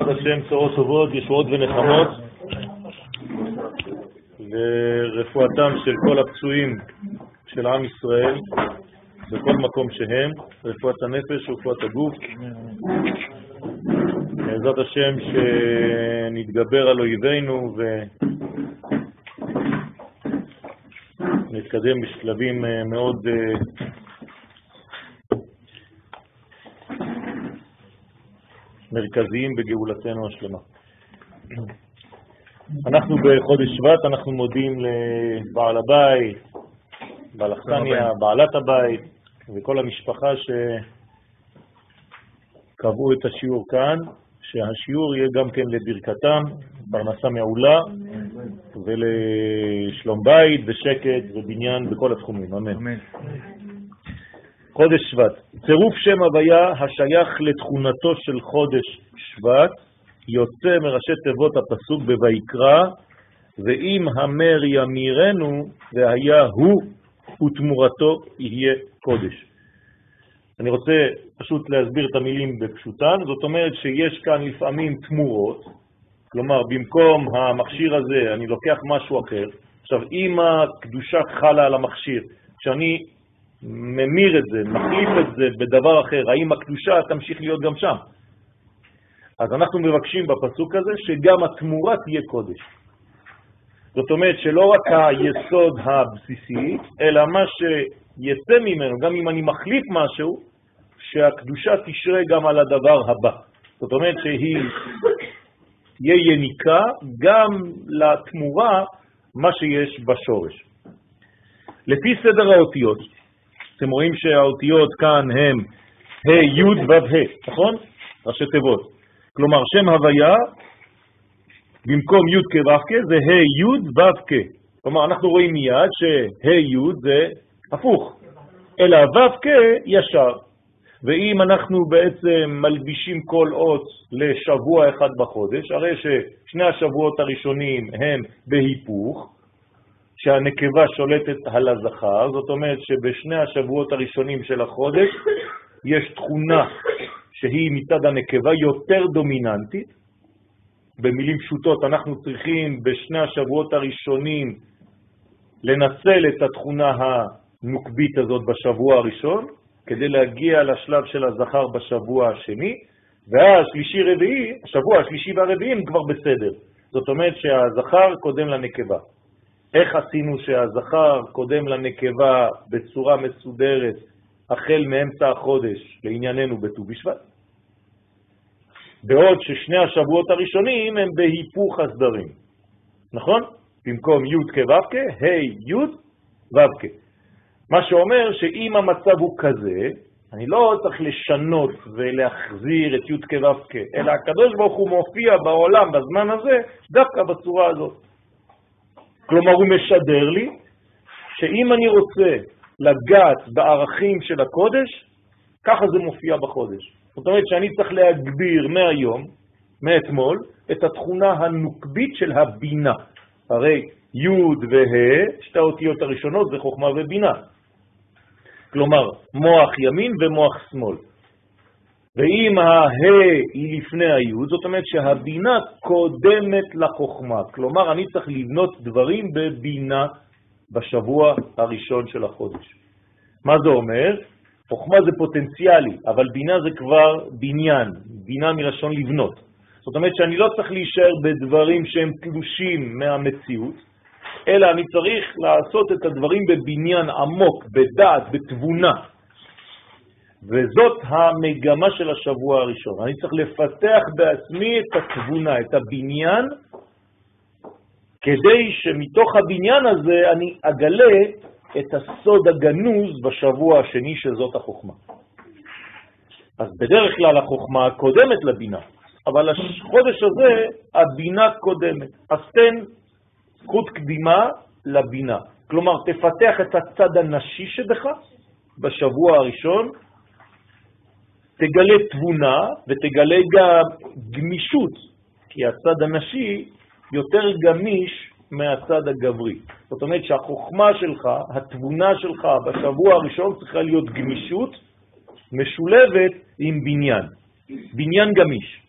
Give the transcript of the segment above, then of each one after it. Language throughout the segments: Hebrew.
השם צורות טובות, ישועות ונחמות לרפואתם של כל הפצועים של עם ישראל בכל מקום שהם, רפואת הנפש ורפואת הגוף. בעזרת השם שנתגבר על אויבינו ונתקדם בשלבים אה, מאוד אה, מרכזיים בגאולתנו השלמה. אנחנו בחודש שבט, אנחנו מודים לבעל הבית, בעל החתניה, בעלת הבית וכל המשפחה שקבעו את השיעור כאן, שהשיעור יהיה גם כן לברכתם, פרנסה מעולה ולשלום בית ושקט ובניין בכל התחומים, אמן. חודש שבט. צירוף שם הוויה השייך לתכונתו של חודש שבט יוצא מראשי תיבות הפסוק בויקרא, ואם המר ימירנו והיה הוא ותמורתו יהיה קודש. אני רוצה פשוט להסביר את המילים בפשוטן, זאת אומרת שיש כאן לפעמים תמורות, כלומר במקום המכשיר הזה אני לוקח משהו אחר, עכשיו אם הקדושה חלה על המכשיר, כשאני ממיר את זה, מחליף את זה בדבר אחר, האם הקדושה תמשיך להיות גם שם? אז אנחנו מבקשים בפסוק הזה שגם התמורה תהיה קודש. זאת אומרת שלא רק היסוד הבסיסי, אלא מה שיצא ממנו, גם אם אני מחליף משהו, שהקדושה תשרה גם על הדבר הבא. זאת אומרת שהיא תהיה יניקה גם לתמורה מה שיש בשורש. לפי סדר האותיות, אתם רואים שהאותיות כאן הם ה' י' ו' ה', נכון? ראשי תיבות. כלומר, שם הוויה, במקום י' כ' ו' כ', זה ה' י' ו' כ'. כלומר, אנחנו רואים מיד שה' י' זה הפוך, אלא ו' כ' ישר. ואם אנחנו בעצם מלבישים כל אות לשבוע אחד בחודש, הרי ששני השבועות הראשונים הם בהיפוך, שהנקבה שולטת על הזכר, זאת אומרת שבשני השבועות הראשונים של החודש יש תכונה שהיא מצד הנקבה יותר דומיננטית. במילים פשוטות, אנחנו צריכים בשני השבועות הראשונים לנצל את התכונה הנוקבית הזאת בשבוע הראשון, כדי להגיע לשלב של הזכר בשבוע השני, ואז שלישי רביעי, השבוע השלישי והרביעי הם כבר בסדר. זאת אומרת שהזכר קודם לנקבה. איך עשינו שהזכר קודם לנקבה בצורה מסודרת החל מאמצע החודש לענייננו בט"ו בשבט? בעוד ששני השבועות הראשונים הם בהיפוך הסדרים, נכון? במקום י' כו' ה' י' ו' מה שאומר שאם המצב הוא כזה, אני לא צריך לשנות ולהחזיר את י' כו' אלא הקדוש ברוך הוא מופיע בעולם בזמן הזה דווקא בצורה הזאת. כלומר, הוא משדר לי שאם אני רוצה לגעת בערכים של הקודש, ככה זה מופיע בחודש. זאת אומרת שאני צריך להגביר מהיום, מאתמול, את התכונה הנוקבית של הבינה. הרי י' וה', שתי האותיות הראשונות זה חוכמה ובינה. כלומר, מוח ימין ומוח שמאל. ואם הה היא לפני היוד, זאת אומרת שהבינה קודמת לחוכמה. כלומר, אני צריך לבנות דברים בבינה בשבוע הראשון של החודש. מה זה אומר? חוכמה זה פוטנציאלי, אבל בינה זה כבר בניין, בינה מלשון לבנות. זאת אומרת שאני לא צריך להישאר בדברים שהם תלושים מהמציאות, אלא אני צריך לעשות את הדברים בבניין עמוק, בדעת, בתבונה. וזאת המגמה של השבוע הראשון. אני צריך לפתח בעצמי את התבונה, את הבניין, כדי שמתוך הבניין הזה אני אגלה את הסוד הגנוז בשבוע השני שזאת החוכמה. אז בדרך כלל החוכמה קודמת לבינה, אבל החודש הזה הבינה קודמת. אז תן זכות קדימה לבינה. כלומר, תפתח את הצד הנשי שבך בשבוע הראשון, תגלה תבונה ותגלה גם גמישות, כי הצד הנשי יותר גמיש מהצד הגברי. זאת אומרת שהחוכמה שלך, התבונה שלך בשבוע הראשון צריכה להיות גמישות משולבת עם בניין, בניין גמיש.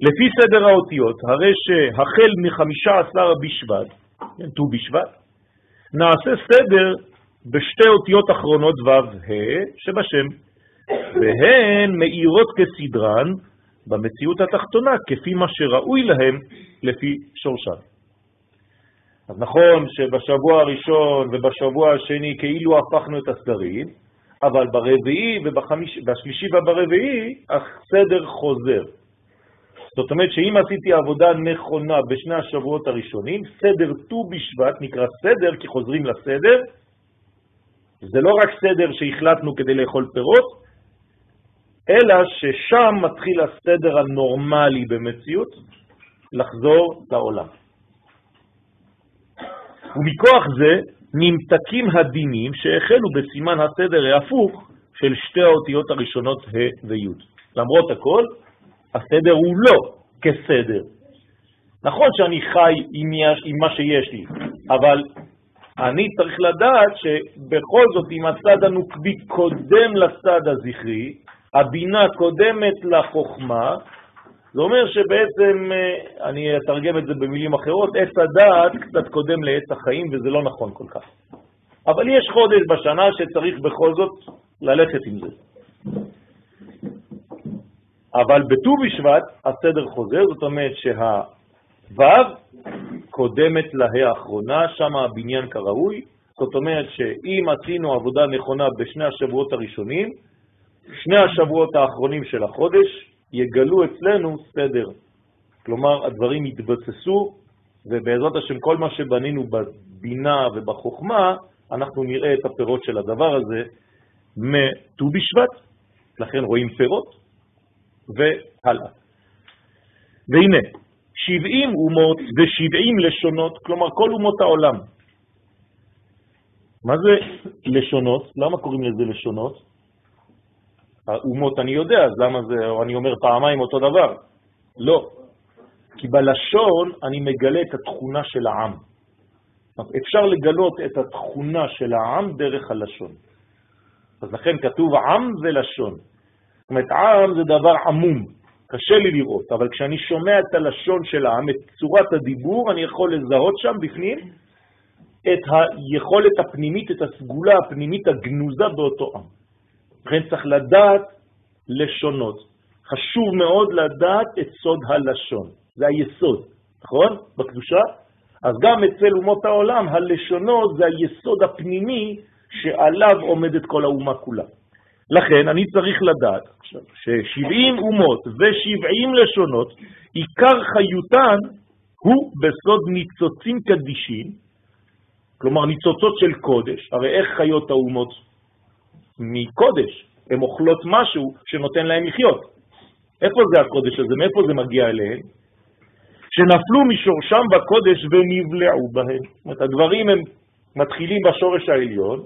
לפי סדר האותיות, הרי שהחל מחמישה עשר בשבט, ט"ו בשבט, נעשה סדר בשתי אותיות אחרונות ו' ה' שבשם, והן מאירות כסדרן במציאות התחתונה, כפי מה שראוי להם לפי שורשן. אז נכון שבשבוע הראשון ובשבוע השני כאילו הפכנו את הסדרים, אבל ברביעי ובשלישי וברביעי הסדר חוזר. זאת אומרת שאם עשיתי עבודה נכונה בשני השבועות הראשונים, סדר ט"ו בשבט נקרא סדר כי חוזרים לסדר, זה לא רק סדר שהחלטנו כדי לאכול פירות, אלא ששם מתחיל הסדר הנורמלי במציאות לחזור לעולם. ומכוח זה נמתקים הדינים שהחלו בסימן הסדר ההפוך של שתי האותיות הראשונות ה' וי'. למרות הכל, הסדר הוא לא כסדר. נכון שאני חי עם, מה שיש לי, אבל אני צריך לדעת שבכל זאת, אם הצד הנוקבי קודם לצד הזכרי, הבינה קודמת לחוכמה, זה אומר שבעצם, אה, אני אתרגם את זה במילים אחרות, עץ הדעת קצת קודם לעץ החיים, וזה לא נכון כל כך. אבל יש חודש בשנה שצריך בכל זאת ללכת עם זה. אבל בט"ו בשבט הסדר חוזר, זאת אומרת שהו' קודמת לה האחרונה, שם הבניין כראוי, זאת אומרת שאם עשינו עבודה נכונה בשני השבועות הראשונים, שני השבועות האחרונים של החודש יגלו אצלנו סדר. כלומר, הדברים יתבססו, ובעזרת השם כל מה שבנינו בבינה ובחוכמה, אנחנו נראה את הפירות של הדבר הזה מט"ו בשבט, לכן רואים פירות, והלאה. והנה, 70 אומות ו-70 לשונות, כלומר כל אומות העולם. מה זה לשונות? למה קוראים לזה לשונות? האומות אני יודע, אז למה זה, או אני אומר פעמיים אותו דבר? לא. כי בלשון אני מגלה את התכונה של העם. אפשר לגלות את התכונה של העם דרך הלשון. אז לכן כתוב עם ולשון. זאת אומרת, עם זה דבר עמום, קשה לי לראות, אבל כשאני שומע את הלשון של העם, את צורת הדיבור, אני יכול לזהות שם בפנים את היכולת הפנימית, את הסגולה הפנימית הגנוזה באותו עם. לכן צריך לדעת לשונות. חשוב מאוד לדעת את סוד הלשון, זה היסוד, נכון? בקדושה? אז גם אצל אומות העולם הלשונות זה היסוד הפנימי שעליו עומדת כל האומה כולה. לכן אני צריך לדעת ש-70 אומות ו-70 לשונות, עיקר חיותן הוא בסוד ניצוצים קדישים, כלומר ניצוצות של קודש, הרי איך חיות האומות? מקודש, הן אוכלות משהו שנותן להן לחיות. איפה זה הקודש הזה? מאיפה זה מגיע אליהן? שנפלו משורשם בקודש ונבלעו בהן. זאת אומרת, הדברים הם מתחילים בשורש העליון,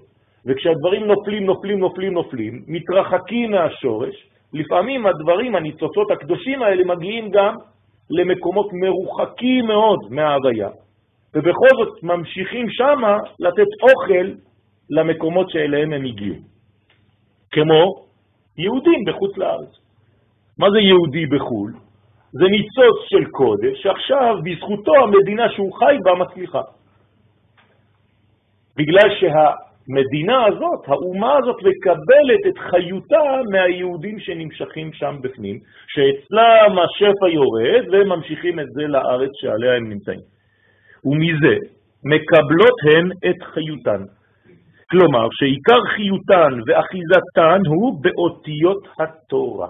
וכשהדברים נופלים, נופלים, נופלים, נופלים, מתרחקים מהשורש, לפעמים הדברים, הניצוצות הקדושים האלה, מגיעים גם למקומות מרוחקים מאוד מההוויה, ובכל זאת ממשיכים שמה לתת אוכל למקומות שאליהם הם הגיעו. כמו יהודים בחוץ לארץ. מה זה יהודי בחו"ל? זה ניצוץ של קודש, שעכשיו בזכותו המדינה שהוא חי בה מצליחה. בגלל שהמדינה הזאת, האומה הזאת, מקבלת את חיותה מהיהודים שנמשכים שם בפנים, שאצלם השפע יורד והם ממשיכים את זה לארץ שעליה הם נמצאים. ומזה מקבלות הן את חיותן. כלומר שעיקר חיותן ואחיזתן הוא באותיות התורה.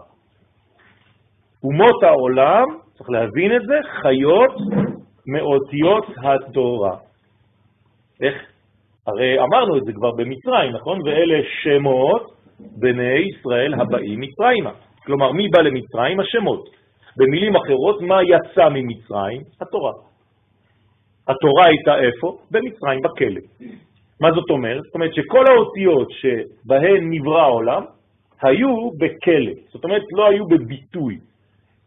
אומות העולם, צריך להבין את זה, חיות מאותיות התורה. איך? הרי אמרנו את זה כבר במצרים, נכון? ואלה שמות בני ישראל הבאים מצרימה. כלומר, מי בא למצרים? השמות. במילים אחרות, מה יצא ממצרים? התורה. התורה הייתה איפה? במצרים, בכלא. מה זאת אומרת? זאת אומרת שכל האותיות שבהן נברא העולם היו בכלא, זאת אומרת לא היו בביטוי.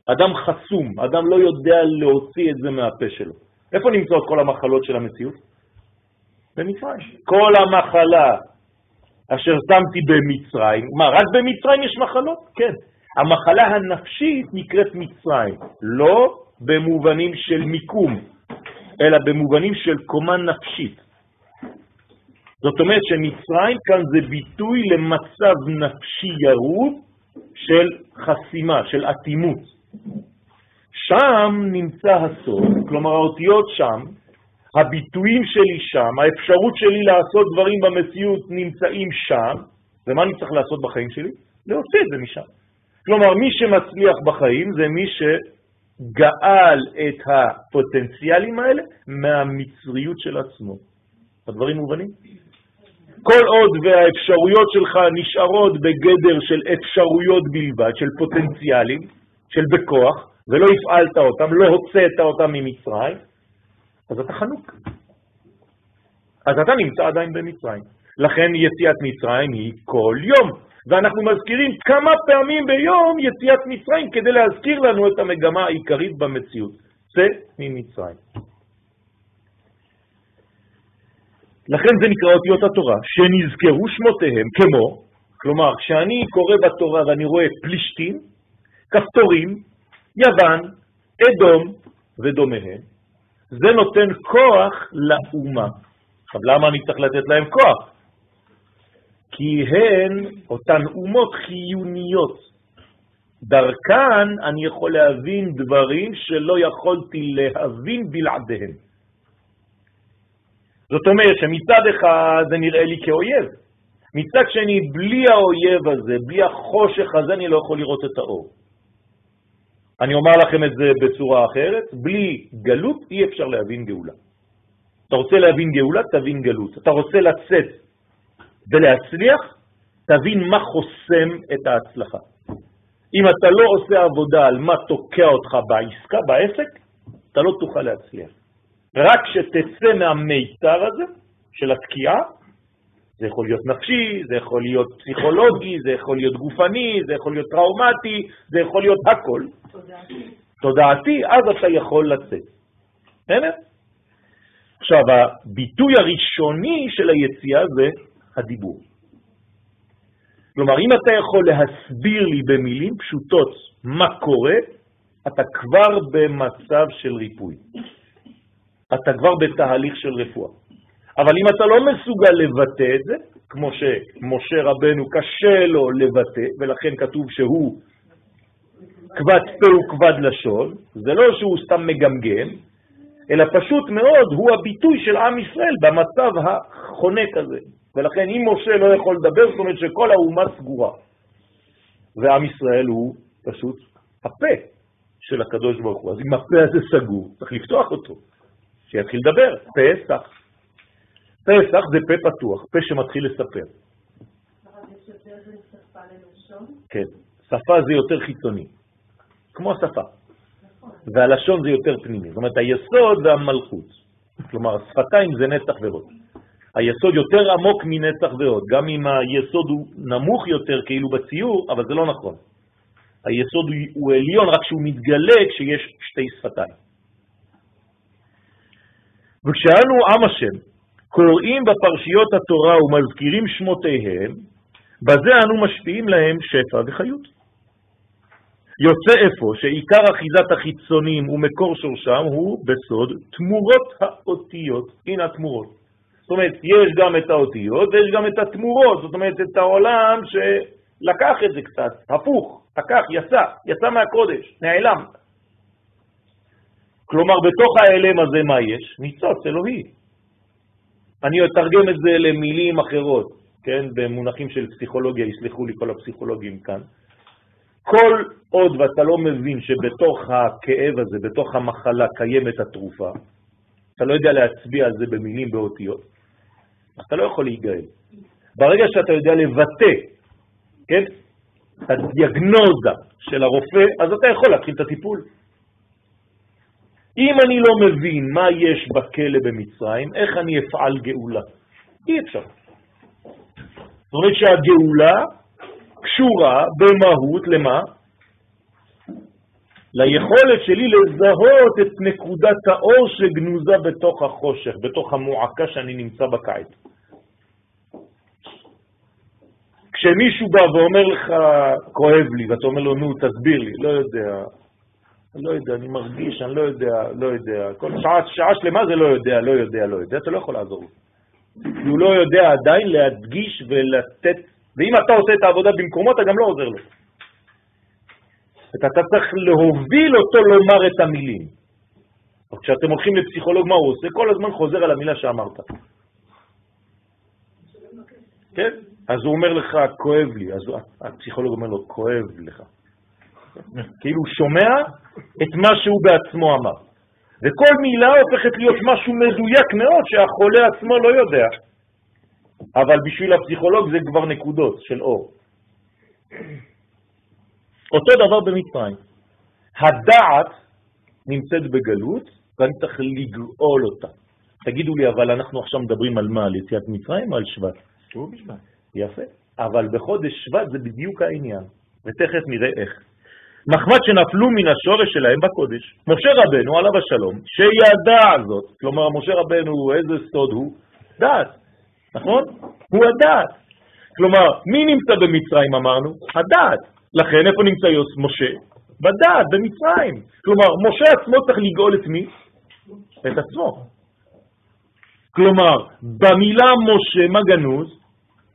אדם חסום, אדם לא יודע להוציא את זה מהפה שלו. איפה נמצאות כל המחלות של המציאות? במצרים. כל המחלה אשר שמתי במצרים, מה, רק במצרים יש מחלות? כן. המחלה הנפשית נקראת מצרים, לא במובנים של מיקום, אלא במובנים של קומה נפשית. זאת אומרת שמצרים כאן זה ביטוי למצב נפשי ירוד של חסימה, של אטימות. שם נמצא הסוד, כלומר האותיות שם, הביטויים שלי שם, האפשרות שלי לעשות דברים במציאות נמצאים שם, ומה אני צריך לעשות בחיים שלי? להוציא את זה משם. כלומר, מי שמצליח בחיים זה מי שגאל את הפוטנציאלים האלה מהמצריות של עצמו. הדברים מובנים? כל עוד והאפשרויות שלך נשארות בגדר של אפשרויות בלבד, של פוטנציאלים, של בכוח, ולא הפעלת אותם, לא הוצאת אותם ממצרים, אז אתה חנוק. אז אתה נמצא עדיין במצרים. לכן יציאת מצרים היא כל יום, ואנחנו מזכירים כמה פעמים ביום יציאת מצרים כדי להזכיר לנו את המגמה העיקרית במציאות. צא ממצרים. לכן זה נקרא אותיות התורה, שנזכרו שמותיהם כמו, כלומר, כשאני קורא בתורה ואני רואה פלישתים, כפתורים, יוון, אדום ודומיהם, זה נותן כוח לאומה. עכשיו, למה אני צריך לתת להם כוח? כי הן אותן אומות חיוניות. דרכן אני יכול להבין דברים שלא יכולתי להבין בלעדיהם. זאת אומרת שמצד אחד זה נראה לי כאויב, מצד שני, בלי האויב הזה, בלי החושך הזה, אני לא יכול לראות את האור. אני אומר לכם את זה בצורה אחרת, בלי גלות אי אפשר להבין גאולה. אתה רוצה להבין גאולה, תבין גלות. אתה רוצה לצאת ולהצליח, תבין מה חוסם את ההצלחה. אם אתה לא עושה עבודה על מה תוקע אותך בעסקה, בעסק, אתה לא תוכל להצליח. רק שתצא מהמיתר הזה של התקיעה, זה יכול להיות נפשי, זה יכול להיות פסיכולוגי, זה יכול להיות גופני, זה יכול להיות טראומטי, זה יכול להיות הכל. תודעתי. תודעתי, אז אתה יכול לצאת. בסדר? עכשיו, הביטוי הראשוני של היציאה זה הדיבור. כלומר, אם אתה יכול להסביר לי במילים פשוטות מה קורה, אתה כבר במצב של ריפוי. אתה כבר בתהליך של רפואה. אבל אם אתה לא מסוגל לבטא את זה, כמו שמשה רבנו קשה לו לבטא, ולכן כתוב שהוא כבד פה וכבד לשון, זה לא שהוא סתם מגמגם, אלא פשוט מאוד הוא הביטוי של עם ישראל במצב החונק הזה. ולכן אם משה לא יכול לדבר, זאת אומרת שכל האומה סגורה. ועם ישראל הוא פשוט הפה של הקדוש ברוך הוא. אז אם הפה הזה סגור, צריך לפתוח אותו, שיתחיל לדבר, פסח. פסח זה פה פתוח, פה שמתחיל לספר. כן, שפה זה יותר חיצוני, כמו השפה. והלשון זה יותר פנימי, זאת אומרת היסוד והמלכות. כלומר, השפתיים זה נצח ועוד. היסוד יותר עמוק מנצח ועוד, גם אם היסוד הוא נמוך יותר כאילו בציור, אבל זה לא נכון. היסוד הוא עליון רק שהוא מתגלה כשיש שתי שפתיים. וכשאנו עם השם, קוראים בפרשיות התורה ומזכירים שמותיהם, בזה אנו משפיעים להם שפע וחיות. יוצא איפה שעיקר אחיזת החיצונים ומקור שורשם הוא בסוד תמורות האותיות. הנה התמורות. זאת אומרת, יש גם את האותיות ויש גם את התמורות, זאת אומרת, את העולם שלקח את זה קצת, הפוך, לקח, יצא, יצא מהקודש, נעלם. כלומר, בתוך האלם הזה מה יש? ניצוץ אלוהי. אני אתרגם את זה למילים אחרות, כן, במונחים של פסיכולוגיה, יסלחו לי כל הפסיכולוגים כאן. כל עוד ואתה לא מבין שבתוך הכאב הזה, בתוך המחלה, קיימת התרופה, אתה לא יודע להצביע על זה במילים, באותיות, אתה לא יכול להיגאל. ברגע שאתה יודע לבטא, כן, את הדיאגנוזה של הרופא, אז אתה יכול להתחיל את הטיפול. אם אני לא מבין מה יש בכלא במצרים, איך אני אפעל גאולה? אי אפשר. זאת אומרת שהגאולה קשורה במהות למה? ליכולת שלי לזהות את נקודת האור שגנוזה בתוך החושך, בתוך המועקה שאני נמצא בקיץ. כשמישהו בא ואומר לך, כואב לי, ואתה אומר לו, נו, תסביר לי, לא יודע, לא יודע, אני מרגיש, אני לא יודע, לא יודע. כל שעה, שעה שלמה זה לא יודע, לא יודע, לא יודע, אתה לא יכול לעזור לו. הוא לא יודע עדיין להדגיש ולתת, ואם אתה עושה את העבודה במקומו, אתה גם לא עוזר לו. אתה צריך להוביל אותו לומר את המילים. כשאתם הולכים לפסיכולוג, מה הוא עושה? כל הזמן חוזר על המילה שאמרת. כן? אז הוא אומר לך, כואב לי. אז הפסיכולוג אומר לו, כואב לך. כאילו הוא שומע את מה שהוא בעצמו אמר. וכל מילה הופכת להיות משהו מדויק מאוד שהחולה עצמו לא יודע. אבל בשביל הפסיכולוג זה כבר נקודות של אור. אותו דבר במצרים. הדעת נמצאת בגלות, ואני צריך לגאול אותה. תגידו לי, אבל אנחנו עכשיו מדברים על מה? על יציאת מצרים או על שבט? הוא בשבט. יפה. אבל בחודש שבט זה בדיוק העניין, ותכף נראה איך. מחמד שנפלו מן השורש שלהם בקודש. משה רבנו, עליו השלום, שידע זאת, כלומר, משה רבנו, איזה סוד הוא? דעת, נכון? הוא הדעת. כלומר, מי נמצא במצרים אמרנו? הדעת. לכן, איפה נמצא יוס משה? בדעת, במצרים. כלומר, משה עצמו צריך לגאול את מי? את עצמו. כלומר, במילה משה, מה גנוז?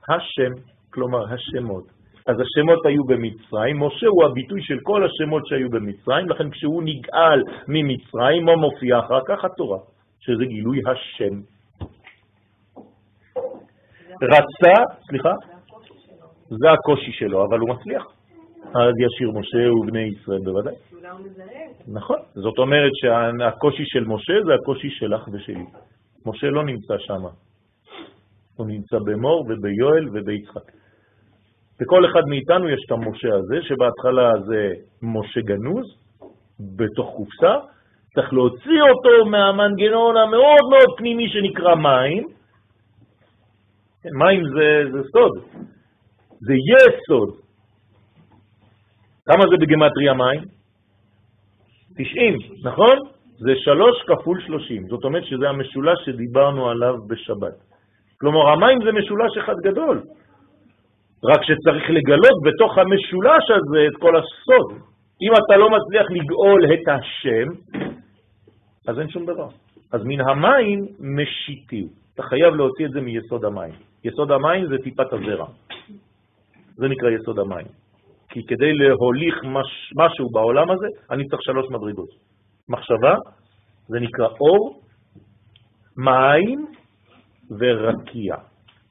השם, כלומר השמות. אז השמות היו במצרים, משה הוא הביטוי של כל השמות שהיו במצרים, לכן כשהוא נגאל ממצרים, מה מופיע אחר כך? התורה, שזה גילוי השם. רצה, סליחה? זה הקושי שלו, אבל הוא מצליח. אז ישיר משה ובני ישראל בוודאי. נכון, זאת אומרת שהקושי של משה זה הקושי שלך ושלי. משה לא נמצא שם, הוא נמצא במור וביואל וביצחק. בכל אחד מאיתנו יש את המשה הזה, שבהתחלה זה משה גנוז, בתוך קופסה, צריך להוציא אותו מהמנגנון המאוד מאוד פנימי שנקרא מים. מים זה, זה סוד, זה יסוד. כמה זה בגמטריה מים? 90, נכון? זה 3 כפול 30, זאת אומרת שזה המשולש שדיברנו עליו בשבת. כלומר, המים זה משולש אחד גדול. רק שצריך לגלות בתוך המשולש הזה את כל הסוד. אם אתה לא מצליח לגאול את השם, אז אין שום דבר. אז מן המים משיתיו. אתה חייב להוציא את זה מיסוד המים. יסוד המים זה טיפת הזרע. זה נקרא יסוד המים. כי כדי להוליך מש, משהו בעולם הזה, אני צריך שלוש מדרגות. מחשבה, זה נקרא אור, מים ורקיע.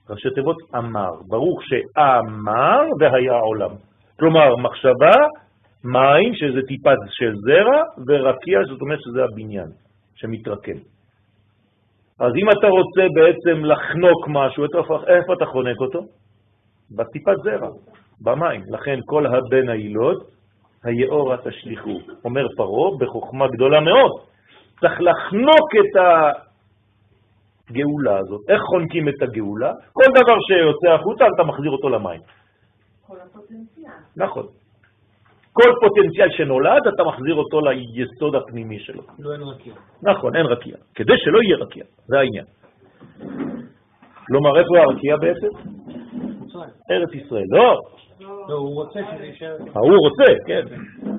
ראשי תיבות אמר, ברוך שאמר והיה עולם. כלומר, מחשבה, מים, שזה טיפה של זרע, ורקיע, זאת אומרת שזה הבניין שמתרקם. אז אם אתה רוצה בעצם לחנוק משהו, איפה, אתה חונק אותו? בטיפת זרע, במים. לכן כל הבן הילוד, היאורה תשליחו. אומר פרו בחוכמה גדולה מאוד. צריך לחנוק את הגאולה הזאת. איך חונקים את הגאולה? כל דבר שיוצא החוצה, אתה מחזיר אותו למים. כל הפוטנציאל. נכון. כל פוטנציאל שנולד, אתה מחזיר אותו ליסוד הפנימי שלו. לא אין רקיע. נכון, אין רקיע. כדי שלא יהיה רקיע, זה העניין. כלומר, איפה הרקיע בעצם? ארץ ישראל. לא, לא, הוא רוצה שזה יישאר... ההוא רוצה, כן,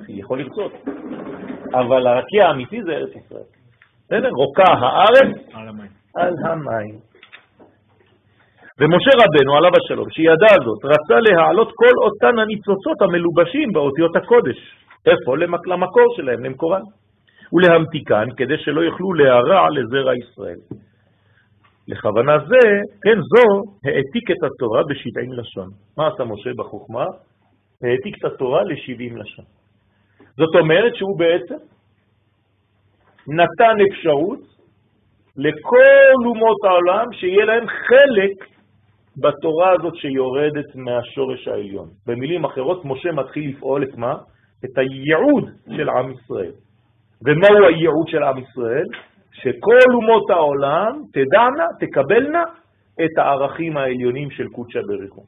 יכול לרצות. אבל הרקיע האמיתי זה ארץ ישראל. בסדר? רוקה הארץ על המים. ומשה רבנו, עליו השלום, שידע זאת, רצה להעלות כל אותן הניצוצות המלובשים באותיות הקודש. איפה? למק- למקור שלהם, למקורן. ולהמתיקן, כדי שלא יוכלו להרע לזרע ישראל. לכוונה זה, כן, זו, העתיק את התורה בשבעים לשון. מה עשה משה בחוכמה? העתיק את התורה לשבעים לשון. זאת אומרת שהוא בעצם נתן אפשרות לכל אומות העולם שיהיה להם חלק בתורה הזאת שיורדת מהשורש העליון. במילים אחרות, משה מתחיל לפעול את מה? את הייעוד של עם ישראל. ומהו הייעוד של עם ישראל? שכל אומות העולם תדענה, תקבלנה את הערכים העליונים של קודשא בריחו.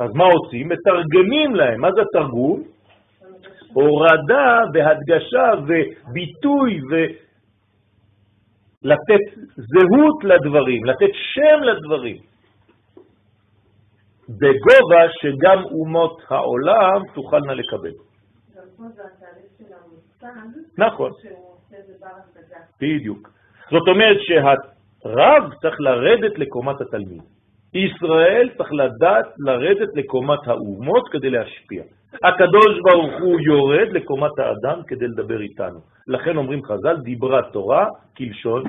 אז מה עושים? מתרגמים להם. מה זה תרגום? הורדה והדגשה וביטוי ולתת זהות לדברים, לתת שם לדברים. בגובה שגם אומות העולם תוכלנה לקבל. נכון. בדיוק. זאת אומרת שהרב צריך לרדת לקומת התלמיד. ישראל צריך לדעת לרדת לקומת האומות כדי להשפיע. הקדוש ברוך הוא יורד לקומת האדם כדי לדבר איתנו. לכן אומרים חז"ל, דיברה תורה כלשון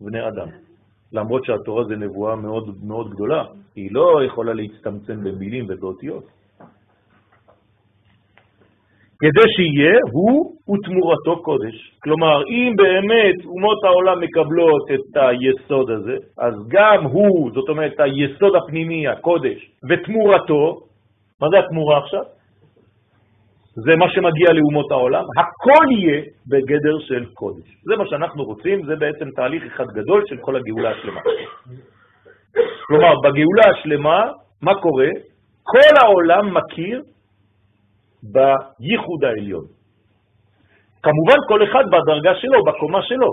בני אדם. למרות שהתורה זה נבואה מאוד מאוד גדולה, היא לא יכולה להצטמצם במילים ובאותיות. כדי שיהיה הוא ותמורתו קודש. כלומר, אם באמת אומות העולם מקבלות את היסוד הזה, אז גם הוא, זאת אומרת, היסוד הפנימי, הקודש, ותמורתו, מה זה התמורה עכשיו? זה מה שמגיע לאומות העולם, הכל יהיה בגדר של קודש. זה מה שאנחנו רוצים, זה בעצם תהליך אחד גדול של כל הגאולה השלמה. כלומר, בגאולה השלמה, מה קורה? כל העולם מכיר בייחוד העליון. כמובן כל אחד בדרגה שלו, בקומה שלו.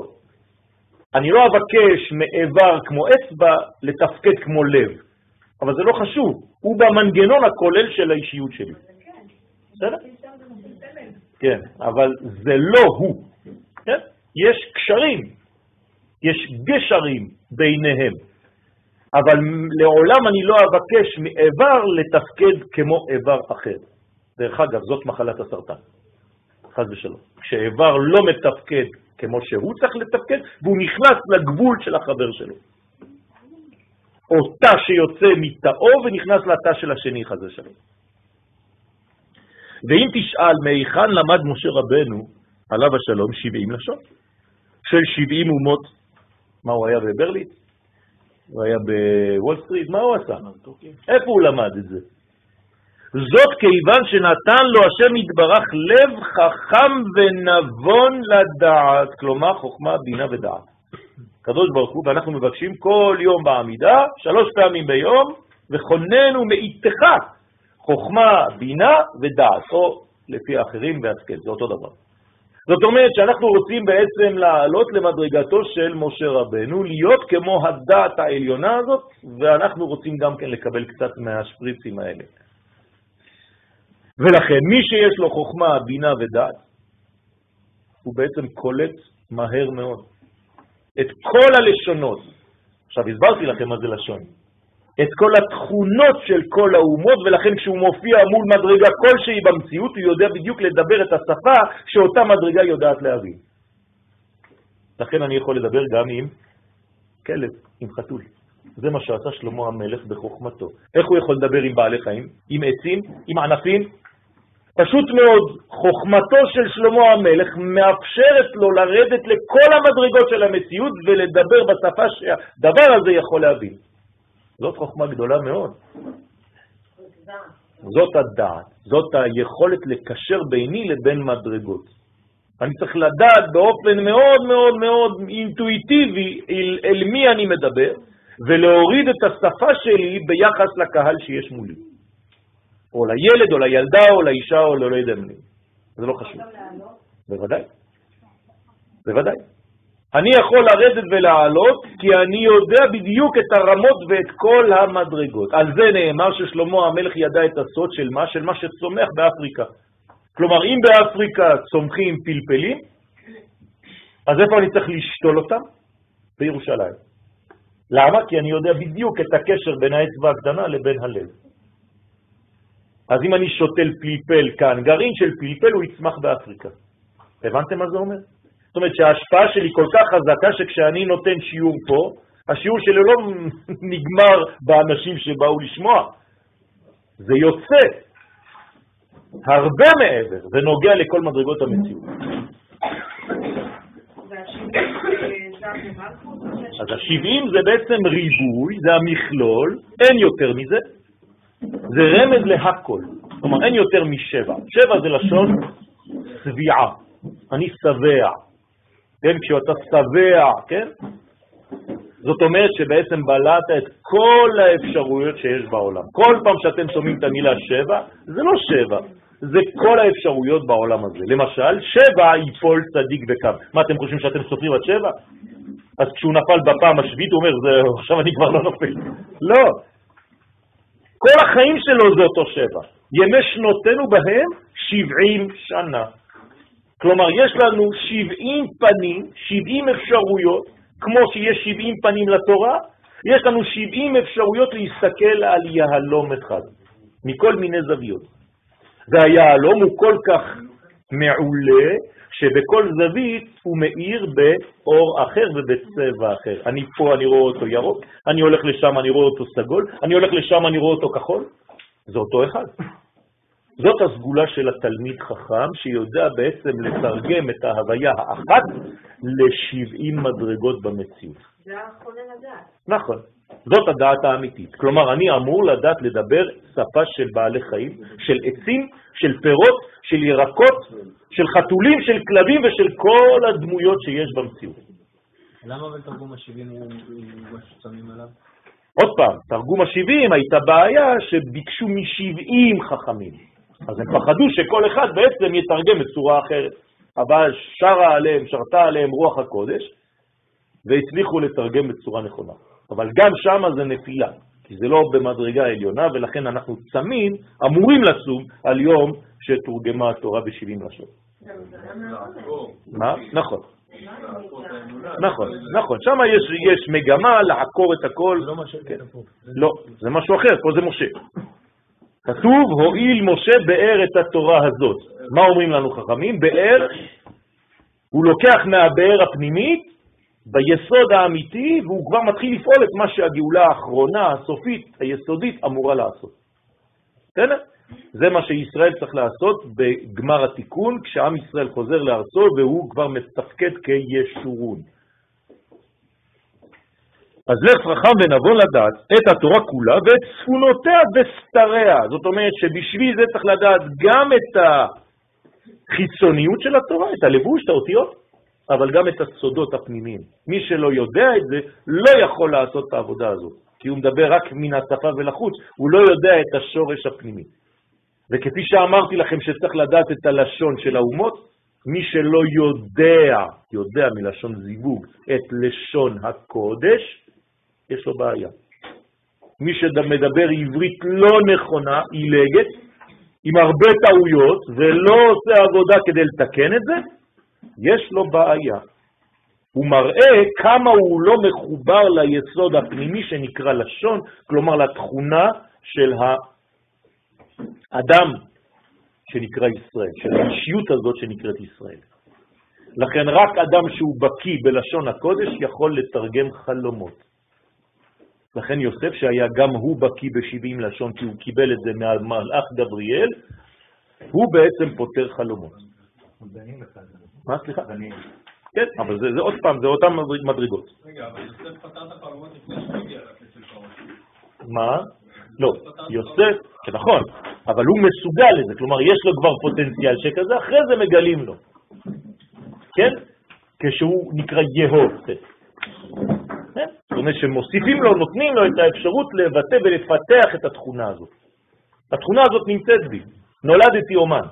אני לא אבקש מאיבר כמו אצבע לתפקד כמו לב, אבל זה לא חשוב, הוא במנגנון הכולל של האישיות שלי. בסדר? כן, אבל זה לא הוא. כן? יש קשרים, יש גשרים ביניהם, אבל לעולם אני לא אבקש מאיבר לתפקד כמו איבר אחר. דרך אגב, זאת מחלת הסרטן, חז ושלום. כשאיבר לא מתפקד כמו שהוא צריך לתפקד, והוא נכנס לגבול של החבר שלו. או תא שיוצא מתאו ונכנס לתא של השני, חז ושלום. ואם תשאל מהיכן למד משה רבנו, עליו השלום, 70 לשון, של 70 אומות, מה הוא היה בברלין? הוא היה בוול סטריט, מה הוא עשה? איפה הוא למד את זה? זאת כיוון שנתן לו השם יתברך לב חכם ונבון לדעת, כלומר חוכמה, בינה ודעת. קדוש ברוך הוא, ואנחנו מבקשים כל יום בעמידה, שלוש פעמים ביום, וכוננו מאיתך חוכמה, בינה ודעת, או לפי האחרים בהשכל, זה אותו דבר. זאת אומרת שאנחנו רוצים בעצם לעלות למדרגתו של משה רבנו, להיות כמו הדעת העליונה הזאת, ואנחנו רוצים גם כן לקבל קצת מהשפריצים האלה. ולכן מי שיש לו חוכמה, בינה ודעת, הוא בעצם קולט מהר מאוד את כל הלשונות. עכשיו הסברתי לכם מה זה לשון. את כל התכונות של כל האומות, ולכן כשהוא מופיע מול מדרגה כלשהי במציאות, הוא יודע בדיוק לדבר את השפה שאותה מדרגה יודעת להבין. לכן אני יכול לדבר גם עם כלב, עם חתול. זה מה שעשה שלמה המלך בחוכמתו. איך הוא יכול לדבר עם בעלי חיים? עם עצים? עם ענפים? פשוט מאוד, חוכמתו של שלמה המלך מאפשרת לו לרדת לכל המדרגות של המציאות ולדבר בשפה שהדבר הזה יכול להבין. זאת חוכמה גדולה מאוד. זאת הדעת, זאת היכולת לקשר ביני לבין מדרגות. אני צריך לדעת באופן מאוד מאוד מאוד אינטואיטיבי אל, אל מי אני מדבר, ולהוריד את השפה שלי ביחס לקהל שיש מולי. או לילד, או לילדה, או לאישה, או לא יודע מי. זה לא חשוב. בוודאי. בוודאי. אני יכול לרדת ולעלות כי אני יודע בדיוק את הרמות ואת כל המדרגות. על זה נאמר ששלמה המלך ידע את הסוד של מה? של מה שצומח באפריקה. כלומר, אם באפריקה צומחים פלפלים, אז איפה אני צריך לשתול אותם? בירושלים. למה? כי אני יודע בדיוק את הקשר בין האצבע הקטנה לבין הלב. אז אם אני שותל פלפל כאן, גרעין של פלפל הוא יצמח באפריקה. הבנתם מה זה אומר? זאת אומרת שההשפעה שלי כל כך חזקה שכשאני נותן שיעור פה, השיעור שלי לא נגמר באנשים שבאו לשמוע, זה יוצא הרבה מעבר, זה נוגע לכל מדרגות המציאות. אז ה-70 זה בעצם ריבוי, זה המכלול, אין יותר מזה, זה רמז להכל, כלומר אין יותר משבע. שבע זה לשון צביעה, אני שבע, כן, כשאתה שבע, כן? זאת אומרת שבעצם בלעת את כל האפשרויות שיש בעולם. כל פעם שאתם שומעים את המילה שבע, זה לא שבע, זה כל האפשרויות בעולם הזה. למשל, שבע ייפול צדיק וקם. מה, אתם חושבים שאתם סופרים עד שבע? אז כשהוא נפל בפעם השביעית הוא אומר, עכשיו אני כבר לא נופל. לא. כל החיים שלו זה אותו שבע. ימי שנותינו בהם 70 שנה. כלומר, יש לנו 70 פנים, 70 אפשרויות, כמו שיש 70 פנים לתורה, יש לנו 70 אפשרויות להסתכל על יהלום אחד, מכל מיני זוויות. והיהלום הוא כל כך מעולה, שבכל זווית הוא מאיר באור אחר ובצבע אחר. אני פה, אני רואה אותו ירוק, אני הולך לשם, אני רואה אותו סגול, אני הולך לשם, אני רואה אותו כחול. זה אותו אחד. זאת הסגולה של התלמיד חכם, שיודע בעצם לתרגם את ההוויה האחת ל-70 מדרגות במציאות. זה החולה לדעת. נכון. זאת הדעת האמיתית. כלומר, אני אמור לדעת לדבר שפה של בעלי חיים, של עצים, של פירות, של ירקות, של חתולים, של כלבים ושל כל הדמויות שיש במציאות. למה בתרגום ה-70 הוא מה ששמים עליו? עוד פעם, תרגום ה-70 הייתה בעיה שביקשו מ-70 חכמים. אז הם פחדו שכל אחד בעצם יתרגם בצורה אחרת. אבל שרה עליהם, שרתה עליהם רוח הקודש, והצליחו לתרגם בצורה נכונה. אבל גם שם זה נפילה, כי זה לא במדרגה העליונה, ולכן אנחנו צמים, אמורים לצום על יום שתורגמה התורה ב-70 לשון. מה? נכון? נכון, נכון. שם יש, יש מגמה לעקור את הכל. לא. לא, זה משהו אחר, פה זה משה. כתוב, הועיל משה באר את התורה הזאת. מה אומרים לנו חכמים? באר, הוא לוקח מהבאר הפנימית, ביסוד האמיתי, והוא כבר מתחיל לפעול את מה שהגאולה האחרונה, הסופית, היסודית, אמורה לעשות. בסדר? זה מה שישראל צריך לעשות בגמר התיקון, כשעם ישראל חוזר לארצו והוא כבר מתפקד כישורון. אז לך חכם ונבון לדעת את התורה כולה ואת צפונותיה וסתריה. זאת אומרת שבשביל זה צריך לדעת גם את החיצוניות של התורה, את הלבוש, את האותיות, אבל גם את הסודות הפנימיים. מי שלא יודע את זה, לא יכול לעשות את העבודה הזאת, כי הוא מדבר רק מן השפה ולחוץ, הוא לא יודע את השורש הפנימי. וכפי שאמרתי לכם שצריך לדעת את הלשון של האומות, מי שלא יודע, יודע מלשון זיווג, את לשון הקודש, יש לו בעיה. מי שמדבר עברית לא נכונה, עילגת, עם הרבה טעויות, ולא עושה עבודה כדי לתקן את זה, יש לו בעיה. הוא מראה כמה הוא לא מחובר ליסוד הפנימי שנקרא לשון, כלומר לתכונה של האדם שנקרא ישראל, של האישיות הזאת שנקראת ישראל. לכן רק אדם שהוא בקי בלשון הקודש יכול לתרגם חלומות. לכן יוסף, שהיה גם הוא בקי ב-70 לשון, כי הוא קיבל את זה מהמלאך גבריאל, הוא בעצם פותר חלומות. מה, סליחה? כן, אבל זה, זה עוד פעם, זה אותן מדרגות. רגע, אבל יוסף פתר את החלומות לפני שהוא הגיע לכסף פרעה. מה? לא, יוסף, כן, נכון, אבל הוא מסוגל לזה, כלומר יש לו כבר פוטנציאל שכזה, אחרי זה מגלים לו, כן? כשהוא נקרא יהוסף. זאת אומרת שמוסיפים לו, נותנים לו את האפשרות לבטא ולפתח את התכונה הזאת. התכונה הזאת נמצאת בי, נולדתי אומן.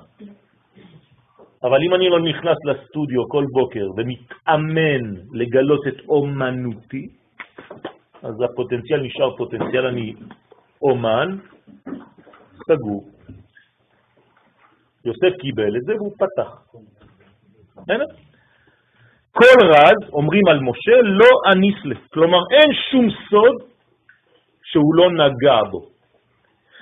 אבל אם אני לא נכנס לסטודיו כל בוקר ומתאמן לגלות את אומנותי, אז הפוטנציאל נשאר פוטנציאל, אני אומן, סגור. יוסף קיבל את זה והוא פתח. כל רז, אומרים על משה, לא אניסלה. כלומר, אין שום סוד שהוא לא נגע בו.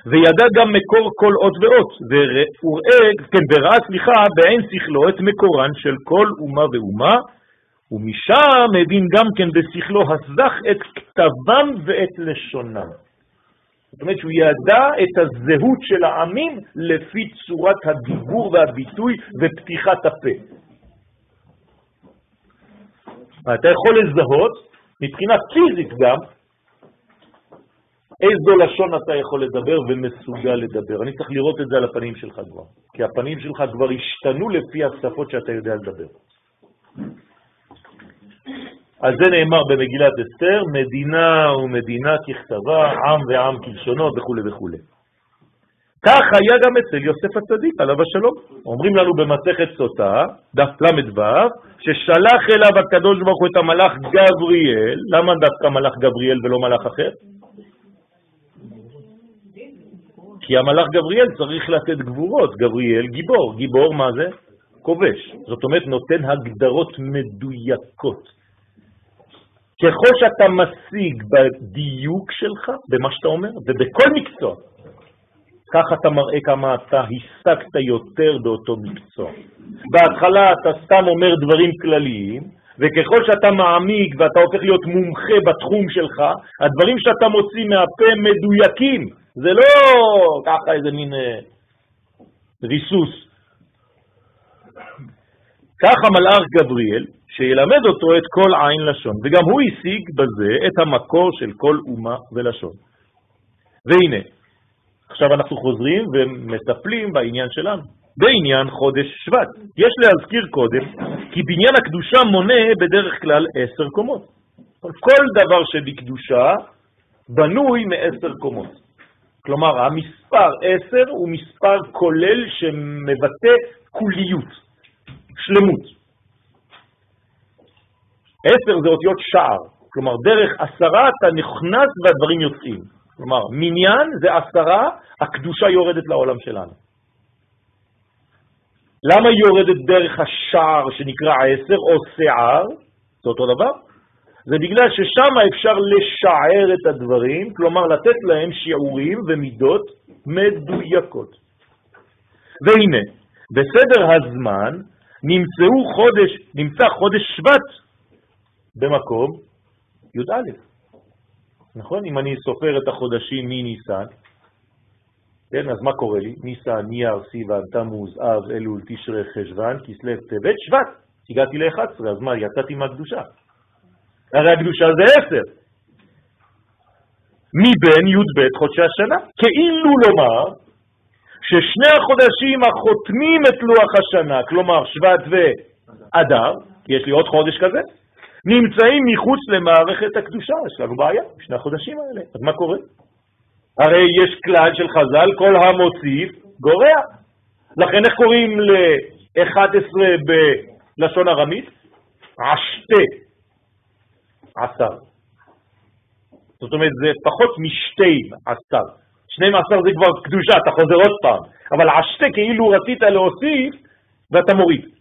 וידע גם מקור כל אות ואות, וראה, כן, וראה, סליחה, בעין שכלו את מקורן של כל אומה ואומה, ומשם הבין גם כן בשכלו הסזך את כתבם ואת לשונם. זאת אומרת שהוא ידע את הזהות של העמים לפי צורת הדיבור והביטוי ופתיחת הפה. אתה יכול לזהות, מבחינה פיזית גם, איזו לשון אתה יכול לדבר ומסוגל לדבר. אני צריך לראות את זה על הפנים שלך כבר, כי הפנים שלך כבר השתנו לפי השפות שאתה יודע לדבר. על זה נאמר במגילת אסתר, מדינה ומדינה ככתבה, עם ועם כלשונו וכו' וכו'. כך היה גם אצל יוסף הצדיק, עליו השלום. אומרים לנו במסכת סוטה, דף ל"ו, ששלח אליו הקדוש ברוך הוא את המלאך גבריאל, למה דווקא מלאך גבריאל ולא מלאך אחר? כי המלאך גבריאל צריך לתת גבורות, גבריאל גיבור, גיבור מה זה? כובש. זאת אומרת, נותן הגדרות מדויקות. ככל שאתה משיג בדיוק שלך, במה שאתה אומר, ובכל מקצוע, ככה אתה מראה כמה אתה השגת יותר באותו מקצוע. בהתחלה אתה סתם אומר דברים כלליים, וככל שאתה מעמיק ואתה הופך להיות מומחה בתחום שלך, הדברים שאתה מוציא מהפה מדויקים. זה לא ככה איזה מין אה, ריסוס. ככה מלאך גבריאל, שילמד אותו את כל עין לשון, וגם הוא השיג בזה את המקור של כל אומה ולשון. והנה, עכשיו אנחנו חוזרים ומטפלים בעניין שלנו, בעניין חודש שבט. יש להזכיר קודם כי בניין הקדושה מונה בדרך כלל עשר קומות. כל דבר שבקדושה בנוי מעשר קומות. כלומר, המספר עשר הוא מספר כולל שמבטא כוליות, שלמות. עשר זה אותיות שער, כלומר, דרך עשרה אתה נכנס והדברים יוצאים. כלומר, מניין זה עשרה, הקדושה יורדת לעולם שלנו. למה היא יורדת דרך השער שנקרא עשר או שיער? זה אותו דבר. זה בגלל ששם אפשר לשער את הדברים, כלומר לתת להם שיעורים ומידות מדויקות. והנה, בסדר הזמן נמצאו חודש, נמצא חודש שבט במקום י"א. נכון? אם אני סופר את החודשים מניסן, כן, אז מה קורה לי? ניסן, נייר, סיוון, תמוז, אב, אלול, תשרה, חשוון, כסלו, טבת, שבט. הגעתי ל-11, אז מה, יצאתי מהקדושה. הרי הקדושה זה 10. מבין י"ב חודשי השנה. כאילו לומר ששני החודשים החותמים את לוח השנה, כלומר שבט ואדר, יש לי עוד חודש כזה, נמצאים מחוץ למערכת הקדושה, יש לנו בעיה, שני החודשים האלה. אז מה קורה? הרי יש כלל של חז"ל, כל המוסיף גורע. לכן איך קוראים ל-11 בלשון ארמית? עשתה, עשר. זאת אומרת, זה פחות משתי עשר. שני עשר זה כבר קדושה, אתה חוזר עוד פעם. אבל עשתה כאילו רצית להוסיף ואתה מוריד.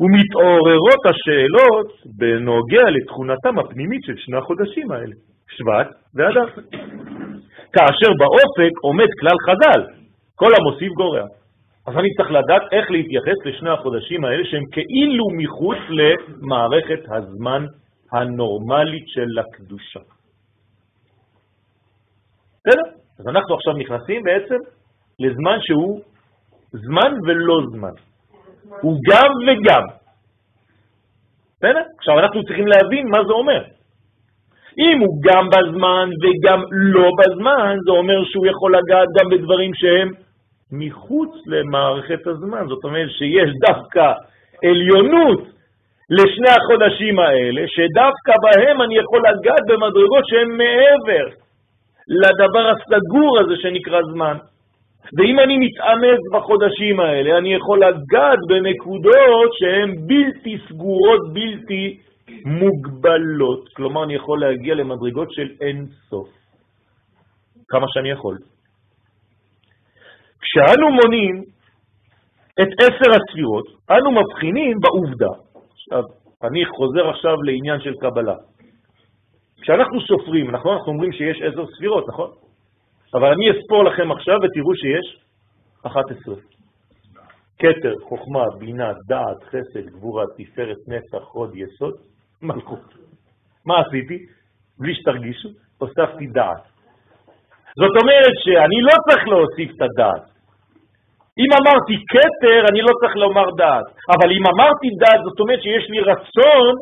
ומתעוררות השאלות בנוגע לתכונתם הפנימית של שני החודשים האלה, שבט ואדר. כאשר באופק עומד כלל חז"ל, כל המוסיף גורע. אז אני צריך לדעת איך להתייחס לשני החודשים האלה שהם כאילו מחוץ למערכת הזמן הנורמלית של הקדושה. בסדר? אז אנחנו עכשיו נכנסים בעצם לזמן שהוא זמן ולא זמן. הוא גם וגם. בסדר? עכשיו אנחנו צריכים להבין מה זה אומר. אם הוא גם בזמן וגם לא בזמן, זה אומר שהוא יכול לגעת גם בדברים שהם מחוץ למערכת הזמן. זאת אומרת שיש דווקא עליונות לשני החודשים האלה, שדווקא בהם אני יכול לגעת במדרגות שהן מעבר לדבר הסגור הזה שנקרא זמן. ואם אני מתאמץ בחודשים האלה, אני יכול לגעת בנקודות שהן בלתי סגורות, בלתי מוגבלות. כלומר, אני יכול להגיע למדרגות של אין סוף. כמה שאני יכול. כשאנו מונים את עשר הספירות, אנו מבחינים בעובדה. עכשיו, אני חוזר עכשיו לעניין של קבלה. כשאנחנו סופרים, נכון? אנחנו אומרים שיש עשר ספירות, נכון? אבל אני אספור לכם עכשיו ותראו שיש 11. כתר, חוכמה, בינה, דעת, חסד, גבורה, תפארת, נצח, חוד, יסוד, מלכות. מה עשיתי? בלי שתרגישו, הוספתי דעת. זאת אומרת שאני לא צריך להוסיף את הדעת. אם אמרתי כתר, אני לא צריך לומר דעת. אבל אם אמרתי דעת, זאת אומרת שיש לי רצון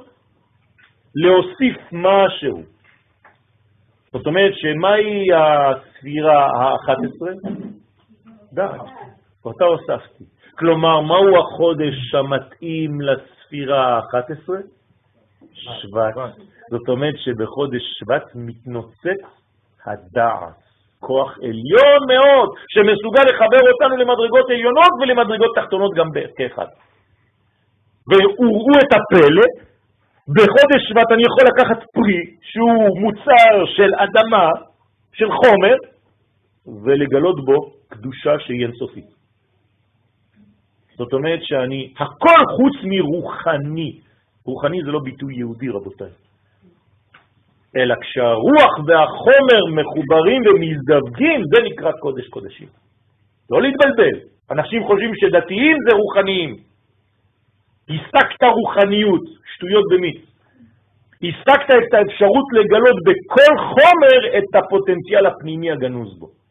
להוסיף משהו. זאת אומרת שמהי הספירה ה-11? דעת. אותה הוספתי. כלומר, מהו החודש המתאים לספירה ה-11? שבט. זאת אומרת שבחודש שבט מתנוצץ הדעת, כוח עליון מאוד, שמסוגל לחבר אותנו למדרגות עליונות ולמדרגות תחתונות גם כאחד. והוראו את הפלא, בחודש שבט אני יכול לקחת פרי שהוא מוצר של אדמה, של חומר, ולגלות בו קדושה שהיא אינסופית. זאת אומרת שאני הכל חוץ מרוחני. רוחני זה לא ביטוי יהודי, רבותיי. אלא כשהרוח והחומר מחוברים ומזדווגים, זה נקרא קודש קודשים. לא להתבלבל. אנשים חושבים שדתיים זה רוחניים. השגת רוחניות, שטויות במיץ. השגת את האפשרות לגלות בכל חומר את הפוטנציאל הפנימי הגנוז בו.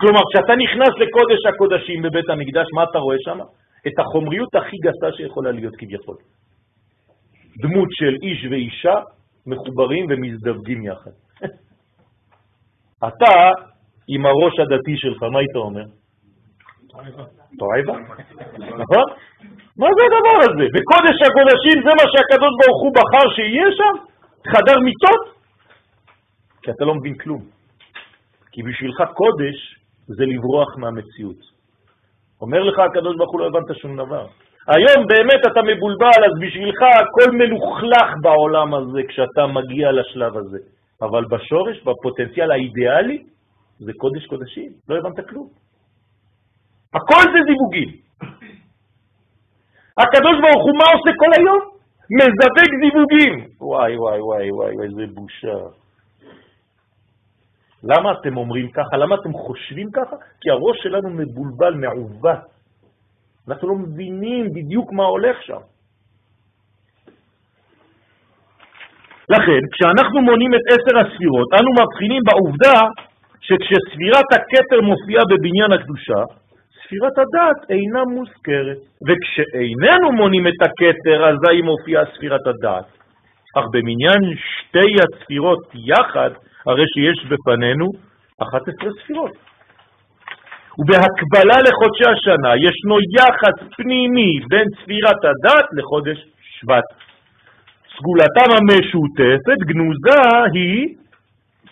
כלומר, כשאתה נכנס לקודש הקודשים בבית המקדש, מה אתה רואה שם? את החומריות הכי גסה שיכולה להיות כביכול. דמות של איש ואישה מחוברים ומזדווגים יחד. אתה, עם הראש הדתי שלך, מה היית אומר? תועבה. נכון? מה זה הדבר הזה? בקודש הקודשים זה מה שהקדוש ברוך הוא בחר שיהיה שם? חדר מיטות? כי אתה לא מבין כלום. כי בשבילך קודש זה לברוח מהמציאות. אומר לך הקדוש ברוך הוא לא הבנת שום דבר. היום באמת אתה מבולבל, אז בשבילך הכל מלוכלך בעולם הזה כשאתה מגיע לשלב הזה. אבל בשורש, בפוטנציאל האידיאלי, זה קודש קודשים. לא הבנת כלום. הכל זה זיווגים. הקדוש ברוך הוא מה עושה כל היום? מזווג זיווגים. וואי, וואי, וואי, וואי, איזה בושה. למה אתם אומרים ככה? למה אתם חושבים ככה? כי הראש שלנו מבולבל, מעוות. אנחנו לא מבינים בדיוק מה הולך שם. לכן, כשאנחנו מונים את עשר הספירות, אנו מבחינים בעובדה שכשספירת הכתר מופיעה בבניין הקדושה, ספירת הדת אינה מוזכרת, וכשאיננו מונים את הכתר, אזי מופיעה ספירת הדת. אך במניין שתי הספירות יחד, הרי שיש בפנינו 11 ספירות. ובהקבלה לחודשי השנה ישנו יחס פנימי בין ספירת הדת לחודש שבט. סגולתם המשותפת גנוזה היא,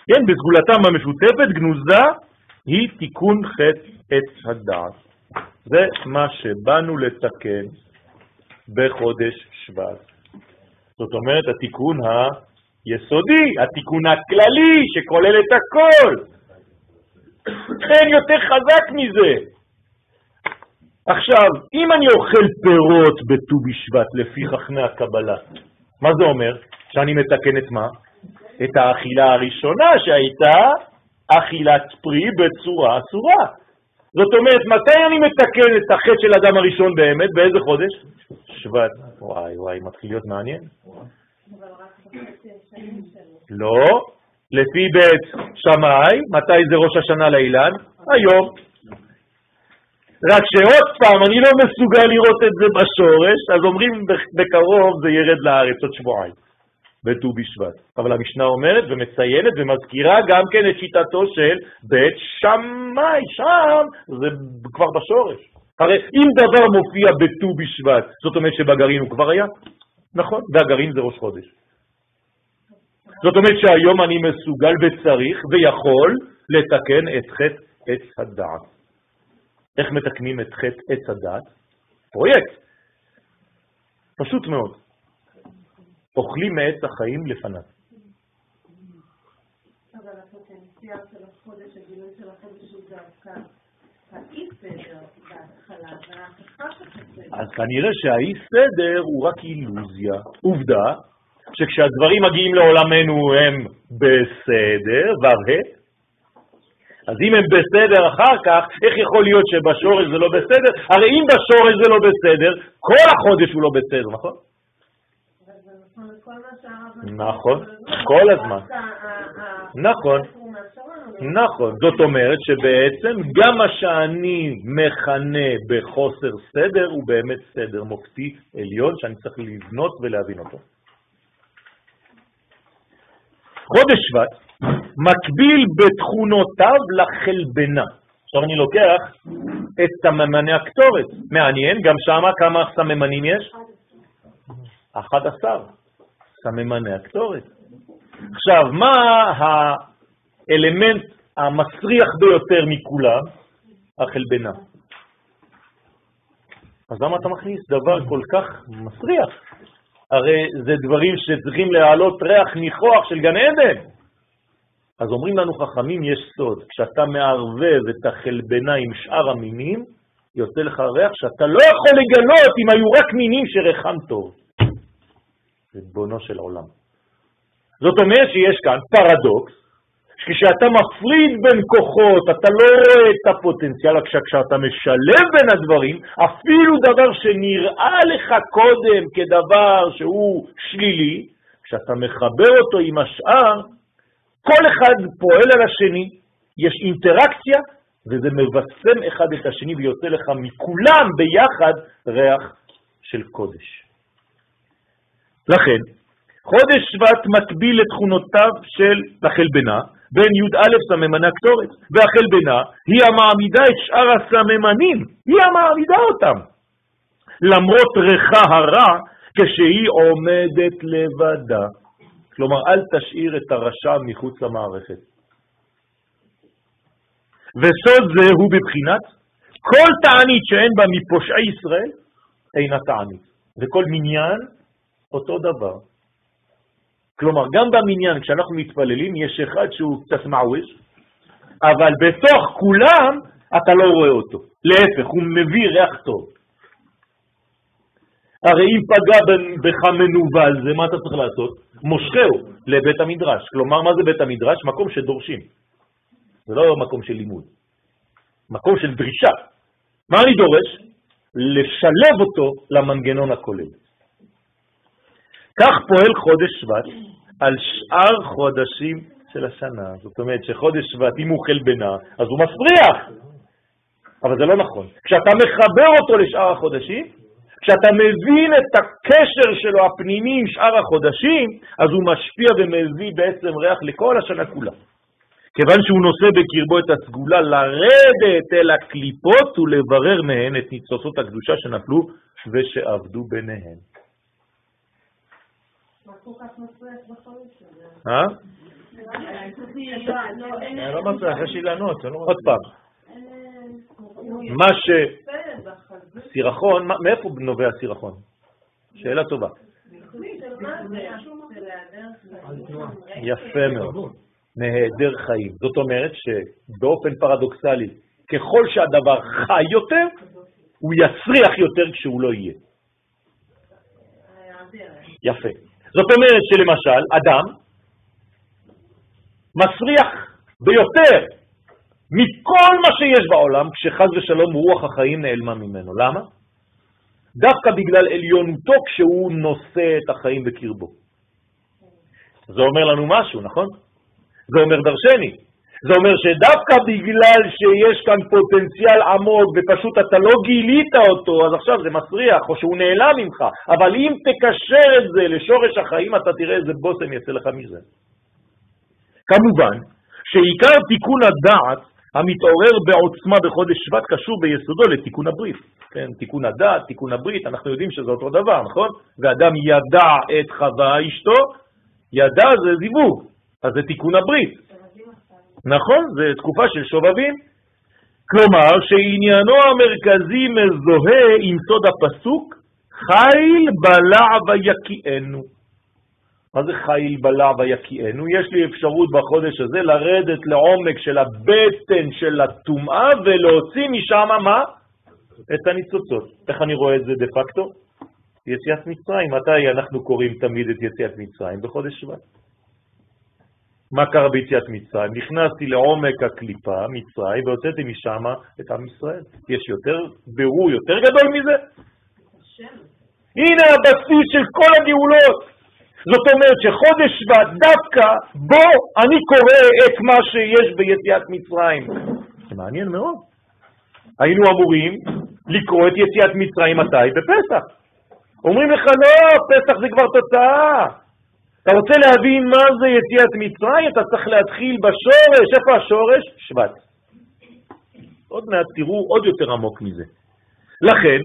כן, בסגולתם המשותפת גנוזה היא תיקון חטא עץ הדעת. זה מה שבאנו לתקן בחודש שבט. זאת אומרת, התיקון היסודי, התיקון הכללי שכולל את הכל. אין יותר חזק מזה. עכשיו, אם אני אוכל פירות בט"ו בשבט לפי חכמי הקבלה, מה זה אומר? שאני מתקן את מה? את האכילה הראשונה שהייתה אכילת פרי בצורה אסורה. זאת אומרת, מתי אני מתקן את החטא של אדם הראשון באמת? באיזה חודש? שבט. וואי וואי, מתחיל להיות מעניין. לא, לפי בית שמאי, מתי זה ראש השנה לאילן? היום. רק שעוד פעם, אני לא מסוגל לראות את זה בשורש, אז אומרים בקרוב זה ירד לארץ עוד שבועיים, בט"ו בשבט. אבל המשנה אומרת ומציינת ומזכירה גם כן את שיטתו של בית שמאי, שם זה כבר בשורש. הרי אם דבר מופיע בט"ו בשבט, זאת אומרת שבגרעין הוא כבר היה? נכון, והגרעין זה ראש חודש. זאת אומרת שהיום אני מסוגל וצריך ויכול לתקן את חטא עץ הדעת. איך מתקנים את חטא עץ הדעת? פרויקט. פשוט מאוד. אוכלים מעץ החיים לפניו. אז כנראה שהאי סדר הוא רק אילוזיה. עובדה שכשהדברים מגיעים לעולמנו הם בסדר, ו"ה, אז אם הם בסדר אחר כך, איך יכול להיות שבשורש זה לא בסדר? הרי אם בשורש זה לא בסדר, כל החודש הוא לא בסדר, נכון? נכון, כל הזמן. נכון, נכון. זאת אומרת שבעצם גם מה שאני מכנה בחוסר סדר הוא באמת סדר מופתי עליון שאני צריך לבנות ולהבין אותו. חודש שבט מקביל בתכונותיו לחלבנה. עכשיו אני לוקח את סממני הקטורת. מעניין, גם שמה כמה סממנים יש? 11 סממני הקטורת. עכשיו, מה האלמנט המסריח ביותר מכולם? החלבנה. אז למה אתה מכניס דבר כל כך מסריח? הרי זה דברים שצריכים להעלות ריח ניחוח של גן עדן. אז אומרים לנו חכמים, יש סוד. כשאתה מערבב את החלבנה עם שאר המינים, יוצא לך ריח שאתה לא יכול לגלות אם היו רק מינים שריחם טוב. ריבונו של עולם. זאת אומרת שיש כאן פרדוקס, כשאתה מפריד בין כוחות, אתה לא רואה את הפוטנציאל, כשאתה משלב בין הדברים, אפילו דבר שנראה לך קודם כדבר שהוא שלילי, כשאתה מחבר אותו עם השאר, כל אחד פועל על השני, יש אינטראקציה, וזה מבשם אחד את השני ויוצא לך מכולם ביחד ריח של קודש. לכן, חודש שבט מקביל לתכונותיו של החלבנה, בין י"א סממני הקטורת, והחלבנה היא המעמידה את שאר הסממנים, היא המעמידה אותם. למרות ריחה הרע, כשהיא עומדת לבדה. כלומר, אל תשאיר את הרשע מחוץ למערכת. וסוד זה הוא בבחינת כל תענית שאין בה מפושעי ישראל אינה תענית, וכל מניין אותו דבר. כלומר, גם במניין, כשאנחנו מתפללים, יש אחד שהוא קצת מעווש, אבל בתוך כולם אתה לא רואה אותו. להפך, הוא מביא ריח טוב. הרי אם פגע בך מנוול, זה מה אתה צריך לעשות? מושכהו לבית המדרש. כלומר, מה זה בית המדרש? מקום שדורשים. זה לא מקום של לימוד, מקום של דרישה. מה אני דורש? לשלב אותו למנגנון הכולל. כך פועל חודש שבט על שאר חודשים של השנה. זאת אומרת שחודש שבט, אם הוא חלבנה, אז הוא מפריח. אבל זה לא נכון. כשאתה מחבר אותו לשאר החודשים, כשאתה מבין את הקשר שלו הפנימי עם שאר החודשים, אז הוא משפיע ומביא בעצם ריח לכל השנה כולה. כיוון שהוא נושא בקרבו את הסגולה לרדת אל הקליפות ולברר מהן את ניצוצות הקדושה שנפלו ושעבדו ביניהן. אה? לא מצליח, יש לי לענות, עוד פעם. מה ש... סירחון, מאיפה נובע סירחון? שאלה טובה. יפה מאוד. מהיעדר חיים. זאת אומרת שבאופן פרדוקסלי, ככל שהדבר חי יותר, הוא יצריח יותר כשהוא לא יהיה. יפה. זאת אומרת שלמשל, אדם מסריח ביותר מכל מה שיש בעולם, כשחז ושלום רוח החיים נעלמה ממנו. למה? דווקא בגלל עליונותו כשהוא נושא את החיים בקרבו. זה אומר לנו משהו, נכון? זה אומר דרשני. זה אומר שדווקא בגלל שיש כאן פוטנציאל עמוק ופשוט אתה לא גילית אותו, אז עכשיו זה מסריח או שהוא נעלם ממך. אבל אם תקשר את זה לשורש החיים, אתה תראה איזה בושם יצא לך מזה. כמובן שעיקר תיקון הדעת המתעורר בעוצמה בחודש שבט קשור ביסודו לתיקון הברית. כן, תיקון הדעת, תיקון הברית, אנחנו יודעים שזה אותו דבר, נכון? ואדם ידע את חווה אשתו, ידע זה זיווג, אז זה תיקון הברית. נכון, זה תקופה של שובבים. כלומר, שעניינו המרכזי מזוהה עם סוד הפסוק, חיל בלע ויקיענו. מה זה חיל בלע ויקיענו? יש לי אפשרות בחודש הזה לרדת לעומק של הבטן של הטומאה ולהוציא משם מה? את הניצוצות. איך אני רואה את זה דה פקטו? יציאת מצרים. מתי אנחנו קוראים תמיד את יציאת מצרים? בחודש שבט. מה קרה ביציאת מצרים? נכנסתי לעומק הקליפה, מצרים, והוצאתי משם את עם ישראל. יש יותר ברור יותר גדול מזה? הנה הבסיס של כל הגאולות. זאת אומרת שחודש שבט, דווקא בו אני קורא את מה שיש ביציאת מצרים. זה מעניין מאוד. היינו אמורים לקרוא את יציאת מצרים מתי? בפסח. אומרים לך, לא, פסח זה כבר תוצאה. אתה רוצה להבין מה זה יציאת מצרים, אתה צריך להתחיל בשורש. איפה השורש? שבט. עוד מעט תראו עוד יותר עמוק מזה. לכן,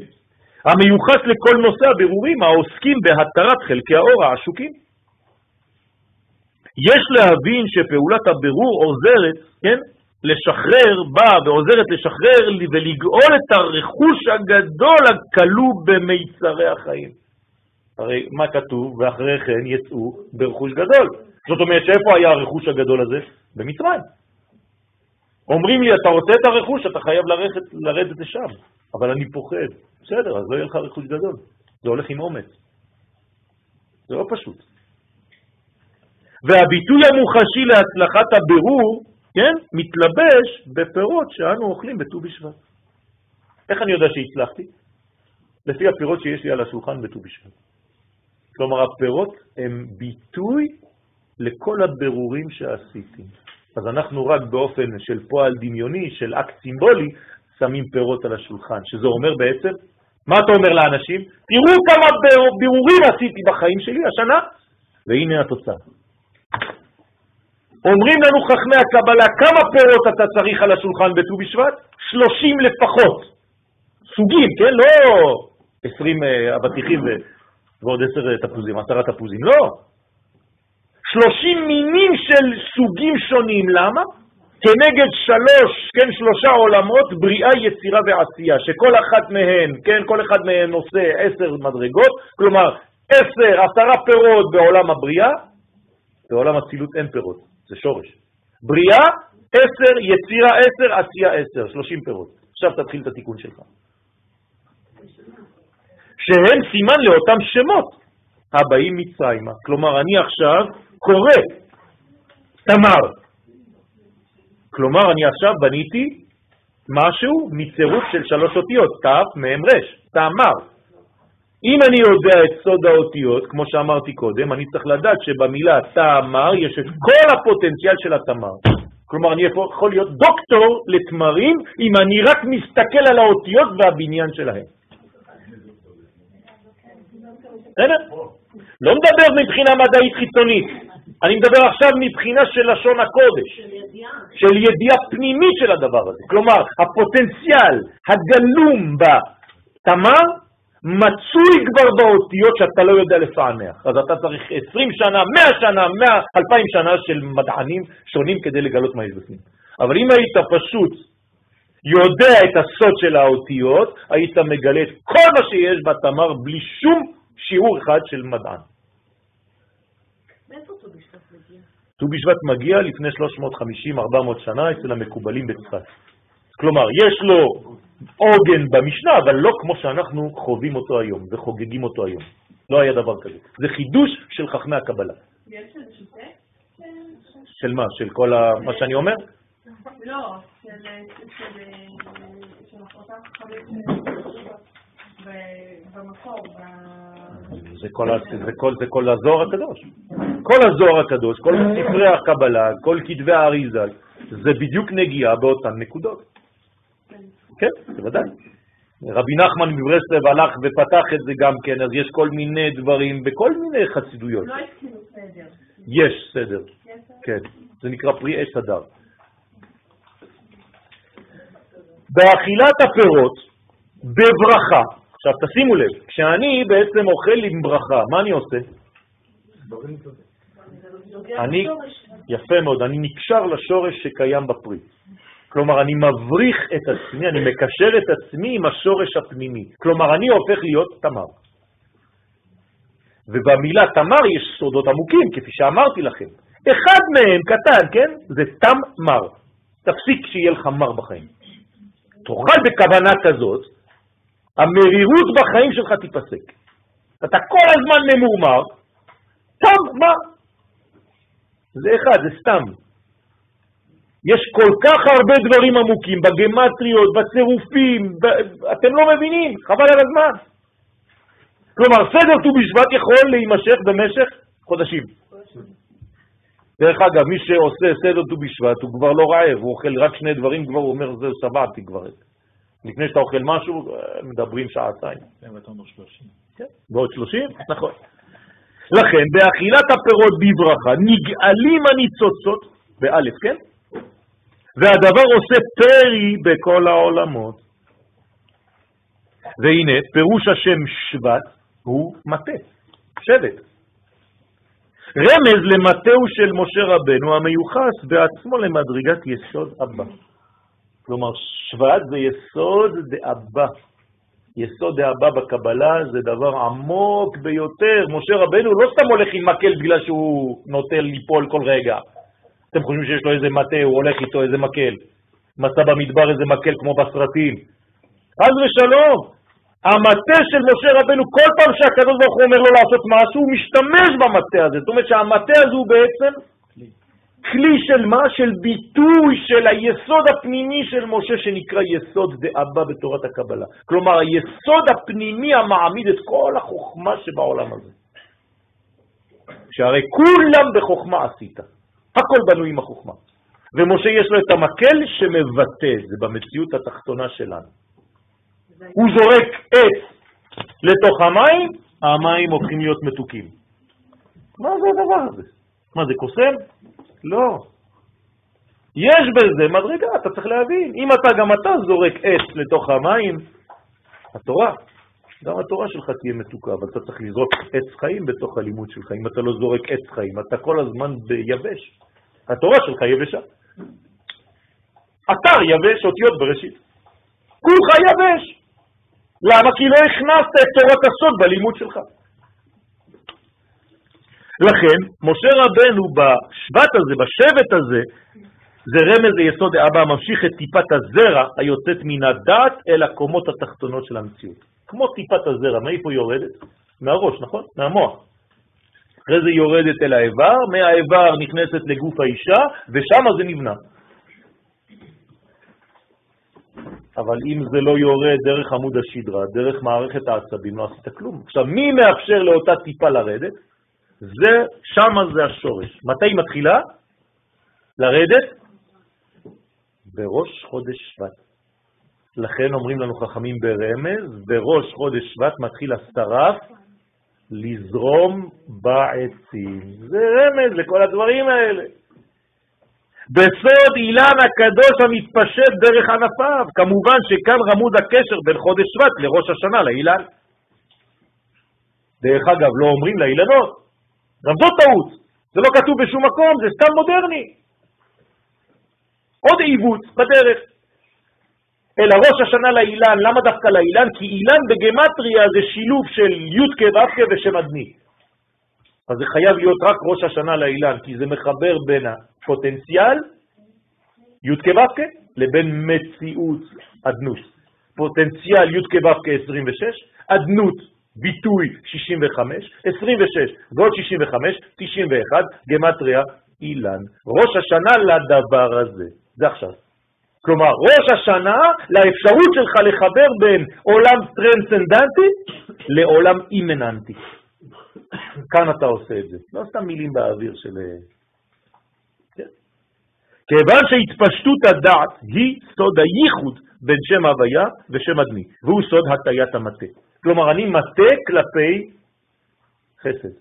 המיוחס לכל נושא הבירורים העוסקים בהתרת חלקי האור העשוקים. יש להבין שפעולת הבירור עוזרת, כן, לשחרר בה ועוזרת לשחרר ולגאול את הרכוש הגדול הכלוא במיצרי החיים. הרי מה כתוב? ואחרי כן יצאו ברכוש גדול. זאת אומרת שאיפה היה הרכוש הגדול הזה? במצרים. אומרים לי, אתה רוצה את הרכוש, אתה חייב לרדת, לרדת לשם, אבל אני פוחד. בסדר, אז לא יהיה לך רכוש גדול. זה הולך עם אומץ. זה לא פשוט. והביטוי המוחשי להצלחת הבירור, כן, מתלבש בפירות שאנו אוכלים בט"ו בשבט. איך אני יודע שהצלחתי? לפי הפירות שיש לי על השולחן בט"ו בשבט. כלומר, הפירות הם ביטוי לכל הבירורים שעשיתי. אז אנחנו רק באופן של פועל דמיוני, של אקט סימבולי, שמים פירות על השולחן, שזה אומר בעצם, מה אתה אומר לאנשים? תראו כמה בירורים עשיתי בחיים שלי השנה, והנה התוצאה. אומרים לנו חכמי הקבלה, כמה פירות אתה צריך על השולחן בט"ו בשבט? 30 לפחות. סוגים, כן? לא 20 אה, אבטיחים ועוד 10 תפוזים, 10 תפוזים, לא. 30 מינים של סוגים שונים, למה? כנגד שלוש, כן, שלושה עולמות, בריאה, יצירה ועשייה, שכל אחת מהן, כן, כל אחד מהן עושה עשר מדרגות, כלומר, עשר, עשרה פירות בעולם הבריאה, בעולם הצילות אין פירות, זה שורש. בריאה, עשר, יצירה עשר, עשייה עשר, שלושים פירות. עכשיו תתחיל את התיקון שלך. שהם סימן לאותם שמות הבאים מצרימה. כלומר, אני עכשיו קורא תמר. כלומר, אני עכשיו בניתי משהו מצירוף של שלוש אותיות, ת', מ', תמר. אם אני יודע את סוד האותיות, כמו שאמרתי קודם, אני צריך לדעת שבמילה תמר יש את כל הפוטנציאל של התמר. כלומר, אני יכול להיות דוקטור לתמרים אם אני רק מסתכל על האותיות והבניין שלהם. בסדר? לא מדבר מבחינה מדעית חיצונית, אני מדבר עכשיו מבחינה של לשון הקודש, של ידיעה פנימית של הדבר הזה. כלומר, הפוטנציאל הגלום בתמר מצוי כבר באותיות שאתה לא יודע לפענח. אז אתה צריך 20 שנה, 100 שנה, 100, 2,000 שנה של מדענים שונים כדי לגלות מה יש בפנים. אבל אם היית פשוט יודע את הסוד של האותיות, היית מגלה את כל מה שיש בתמר בלי שום שיעור אחד של מדען. מאיפה ט"ו בשבט מגיע? ט"ו בשבט מגיע לפני 350-400 שנה אצל המקובלים בצפת. כלומר, יש לו עוגן במשנה, אבל לא כמו שאנחנו חווים אותו היום וחוגגים אותו היום. לא היה דבר כזה. זה חידוש של חכמי הקבלה. של מה? של כל. מה שאני אומר? לא, של אותם חכמים במקור, זה כל, זה, כל, זה כל הזוהר הקדוש. כל הזוהר הקדוש, כל ספרי הקבלה, כל כתבי האריזה, זה בדיוק נגיעה באותן נקודות. כן, בוודאי. רבי נחמן מברסלב הלך ופתח את זה גם כן, אז יש כל מיני דברים בכל מיני חסידויות. לא התחילו. יש סדר, יש סדר? כן. זה נקרא פרי עץ הדר. באכילת הפירות, בברכה, עכשיו תשימו לב, כשאני בעצם אוכל עם ברכה, מה אני עושה? אני, יפה מאוד, אני נקשר לשורש שקיים בפרי. כלומר, אני מבריך את עצמי, אני מקשר את עצמי עם השורש הפנימי. כלומר, אני הופך להיות תמר. ובמילה תמר יש סודות עמוקים, כפי שאמרתי לכם. אחד מהם, קטן, כן? זה תם מר. תפסיק שיהיה לך מר בחיים. תאכל בכוונה כזאת, המרירות בחיים שלך תיפסק. אתה כל הזמן ממורמר, תם מר. זה אחד, זה סתם. יש כל כך הרבה דברים עמוקים בגמטריות, בצירופים, ב... אתם לא מבינים, חבל על הזמן. כלומר, סדר ט"ו בשבט יכול להימשך במשך חודשים. דרך אגב, מי שעושה סדר ט"ו בשבט הוא כבר לא רעב, הוא אוכל רק שני דברים, כבר הוא אומר, זהו, שבעתי כבר. לפני שאתה אוכל משהו, מדברים שעתיים. כן, ואתה אומר 30. כן, ועוד 30? נכון. לכן, באכילת הפירות בברכה נגאלים הניצוצות, באלף, כן? והדבר עושה פרי בכל העולמות. והנה, פירוש השם שבט הוא מטה, שבט. רמז למטהו של משה רבנו המיוחס בעצמו למדרגת יסוד אבא. כלומר, שבט זה יסוד דאבא. יסוד האבא בקבלה זה דבר עמוק ביותר. משה רבנו לא סתם הולך עם מקל בגלל שהוא נוטה ליפול כל רגע. אתם חושבים שיש לו איזה מטה, הוא הולך איתו איזה מקל. מצא במדבר איזה מקל כמו בסרטים. חס ושלום, המטה של משה רבנו, כל פעם שהקדוש ברוך הוא אומר לו לעשות משהו, הוא משתמש במטה הזה. זאת אומרת שהמטה הזה הוא בעצם כלי של מה? של ביטוי של היסוד הפנימי של משה שנקרא יסוד דאבא בתורת הקבלה. כלומר, היסוד הפנימי המעמיד את כל החוכמה שבעולם הזה. שהרי כולם בחוכמה עשית. הכל בנוי עם החוכמה. ומשה יש לו את המקל שמבטא, זה במציאות התחתונה שלנו. הוא זורק עץ לתוך המים, המים הופכים להיות מתוקים. מה זה הדבר הזה? מה זה קוסם? לא. יש בזה מדרגה, אתה צריך להבין. אם אתה, גם אתה זורק עץ לתוך המים, התורה, גם התורה שלך תהיה מתוקה, אבל אתה צריך לזרוק עץ חיים בתוך הלימוד שלך. אם אתה לא זורק עץ חיים, אתה כל הזמן ביבש. התורה שלך יבשה. אתר יבש, אותיות בראשית. כולך יבש. למה? כי לא הכנסת את תורת הסוד בלימוד שלך. לכן, משה רבנו בשבט הזה, בשבט הזה, זה רמז ליסוד האבא הממשיך את טיפת הזרע היוצאת מן הדעת אל הקומות התחתונות של המציאות. כמו טיפת הזרע, מאיפה יורדת? מהראש, נכון? מהמוח. אחרי זה יורדת אל האיבר, מהאיבר נכנסת לגוף האישה, ושם זה נבנה. אבל אם זה לא יורד דרך עמוד השדרה, דרך מערכת העצבים, לא עשית כלום. עכשיו, מי מאפשר לאותה טיפה לרדת? זה, שם זה השורש. מתי היא מתחילה? לרדת? בראש חודש שבט. לכן אומרים לנו חכמים ברמז, בראש חודש שבט מתחיל השרף לזרום בעצים. זה רמז לכל הדברים האלה. בסוד אילן הקדוש המתפשט דרך ענפיו. כמובן שכאן רמוד הקשר בין חודש שבט לראש השנה, לאילן. דרך אגב, לא אומרים לאילנות, גם זאת טעות, זה לא כתוב בשום מקום, זה סתם מודרני. עוד עיוות בדרך. אלא ראש השנה לאילן, למה דווקא לאילן? כי אילן בגמטריה זה שילוב של י' כו' ושם אדני. אז זה חייב להיות רק ראש השנה לאילן, כי זה מחבר בין הפוטנציאל, י' כו' לבין מציאות אדנות. פוטנציאל י' כו' 26, אדנות ביטוי 65, 26 ועוד 65, 91, גמטריה אילן. ראש השנה לדבר הזה. זה עכשיו. כלומר, ראש השנה לאפשרות שלך לחבר בין עולם טרנסצנדנטי לעולם אימננטי. כאן אתה עושה את זה. לא סתם מילים באוויר של... כן. כיוון שהתפשטות הדעת היא סוד הייחוד בין שם הוויה ושם אדמי, והוא סוד הטיית המטה. כלומר, אני מטה כלפי חסד,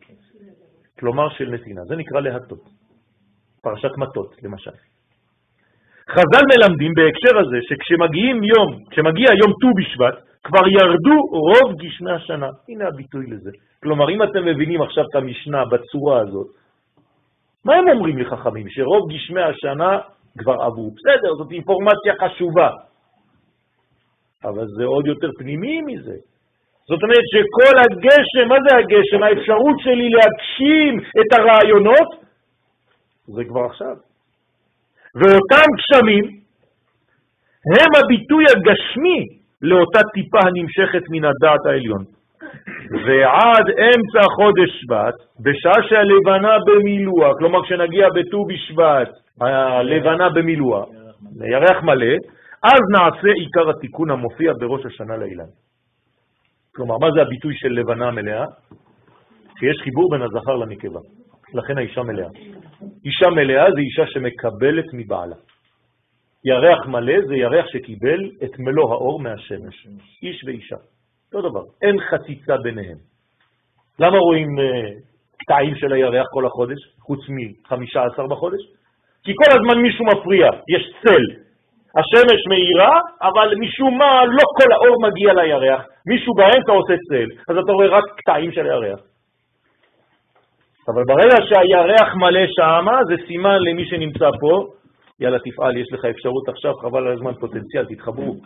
כלומר של נתינה. זה נקרא להטות. פרשת מטות, למשל. חז"ל מלמדים בהקשר הזה שכשמגיעים יום, כשמגיע יום ט"ו בשבט, כבר ירדו רוב גשמי השנה. הנה הביטוי לזה. כלומר, אם אתם מבינים עכשיו את המשנה בצורה הזאת, מה הם אומרים לי חכמים? שרוב גשמי השנה כבר עברו. בסדר, זאת אינפורמציה חשובה, אבל זה עוד יותר פנימי מזה. זאת אומרת שכל הגשם, מה זה הגשם? האפשרות שלי להגשים את הרעיונות, זה כבר עכשיו. ואותם גשמים הם הביטוי הגשמי לאותה טיפה הנמשכת מן הדעת העליון. ועד אמצע חודש שבט, בשעה שהלבנה במילוע, כלומר כשנגיע בט"ו בשבט, הלבנה במילוע, ירח מלא, אז נעשה עיקר התיקון המופיע בראש השנה לאילן. כלומר, מה זה הביטוי של לבנה מלאה? שיש חיבור בין הזכר לנקבה. לכן האישה מלאה. אישה מלאה זה אישה שמקבלת מבעלה. ירח מלא זה ירח שקיבל את מלוא האור מהשמש. איש ואישה. אותו דבר. אין חציצה ביניהם. למה רואים קטעים uh, של הירח כל החודש, חוץ מ-15 בחודש? כי כל הזמן מישהו מפריע, יש צל. השמש מאירה, אבל משום מה לא כל האור מגיע לירח, מישהו באמצע עושה צל, אז אתה רואה רק קטעים של הירח. אבל ברגע שהירח מלא שמה, זה סימן למי שנמצא פה, יאללה תפעל, יש לך אפשרות עכשיו, חבל על הזמן פוטנציאל, תתחברו.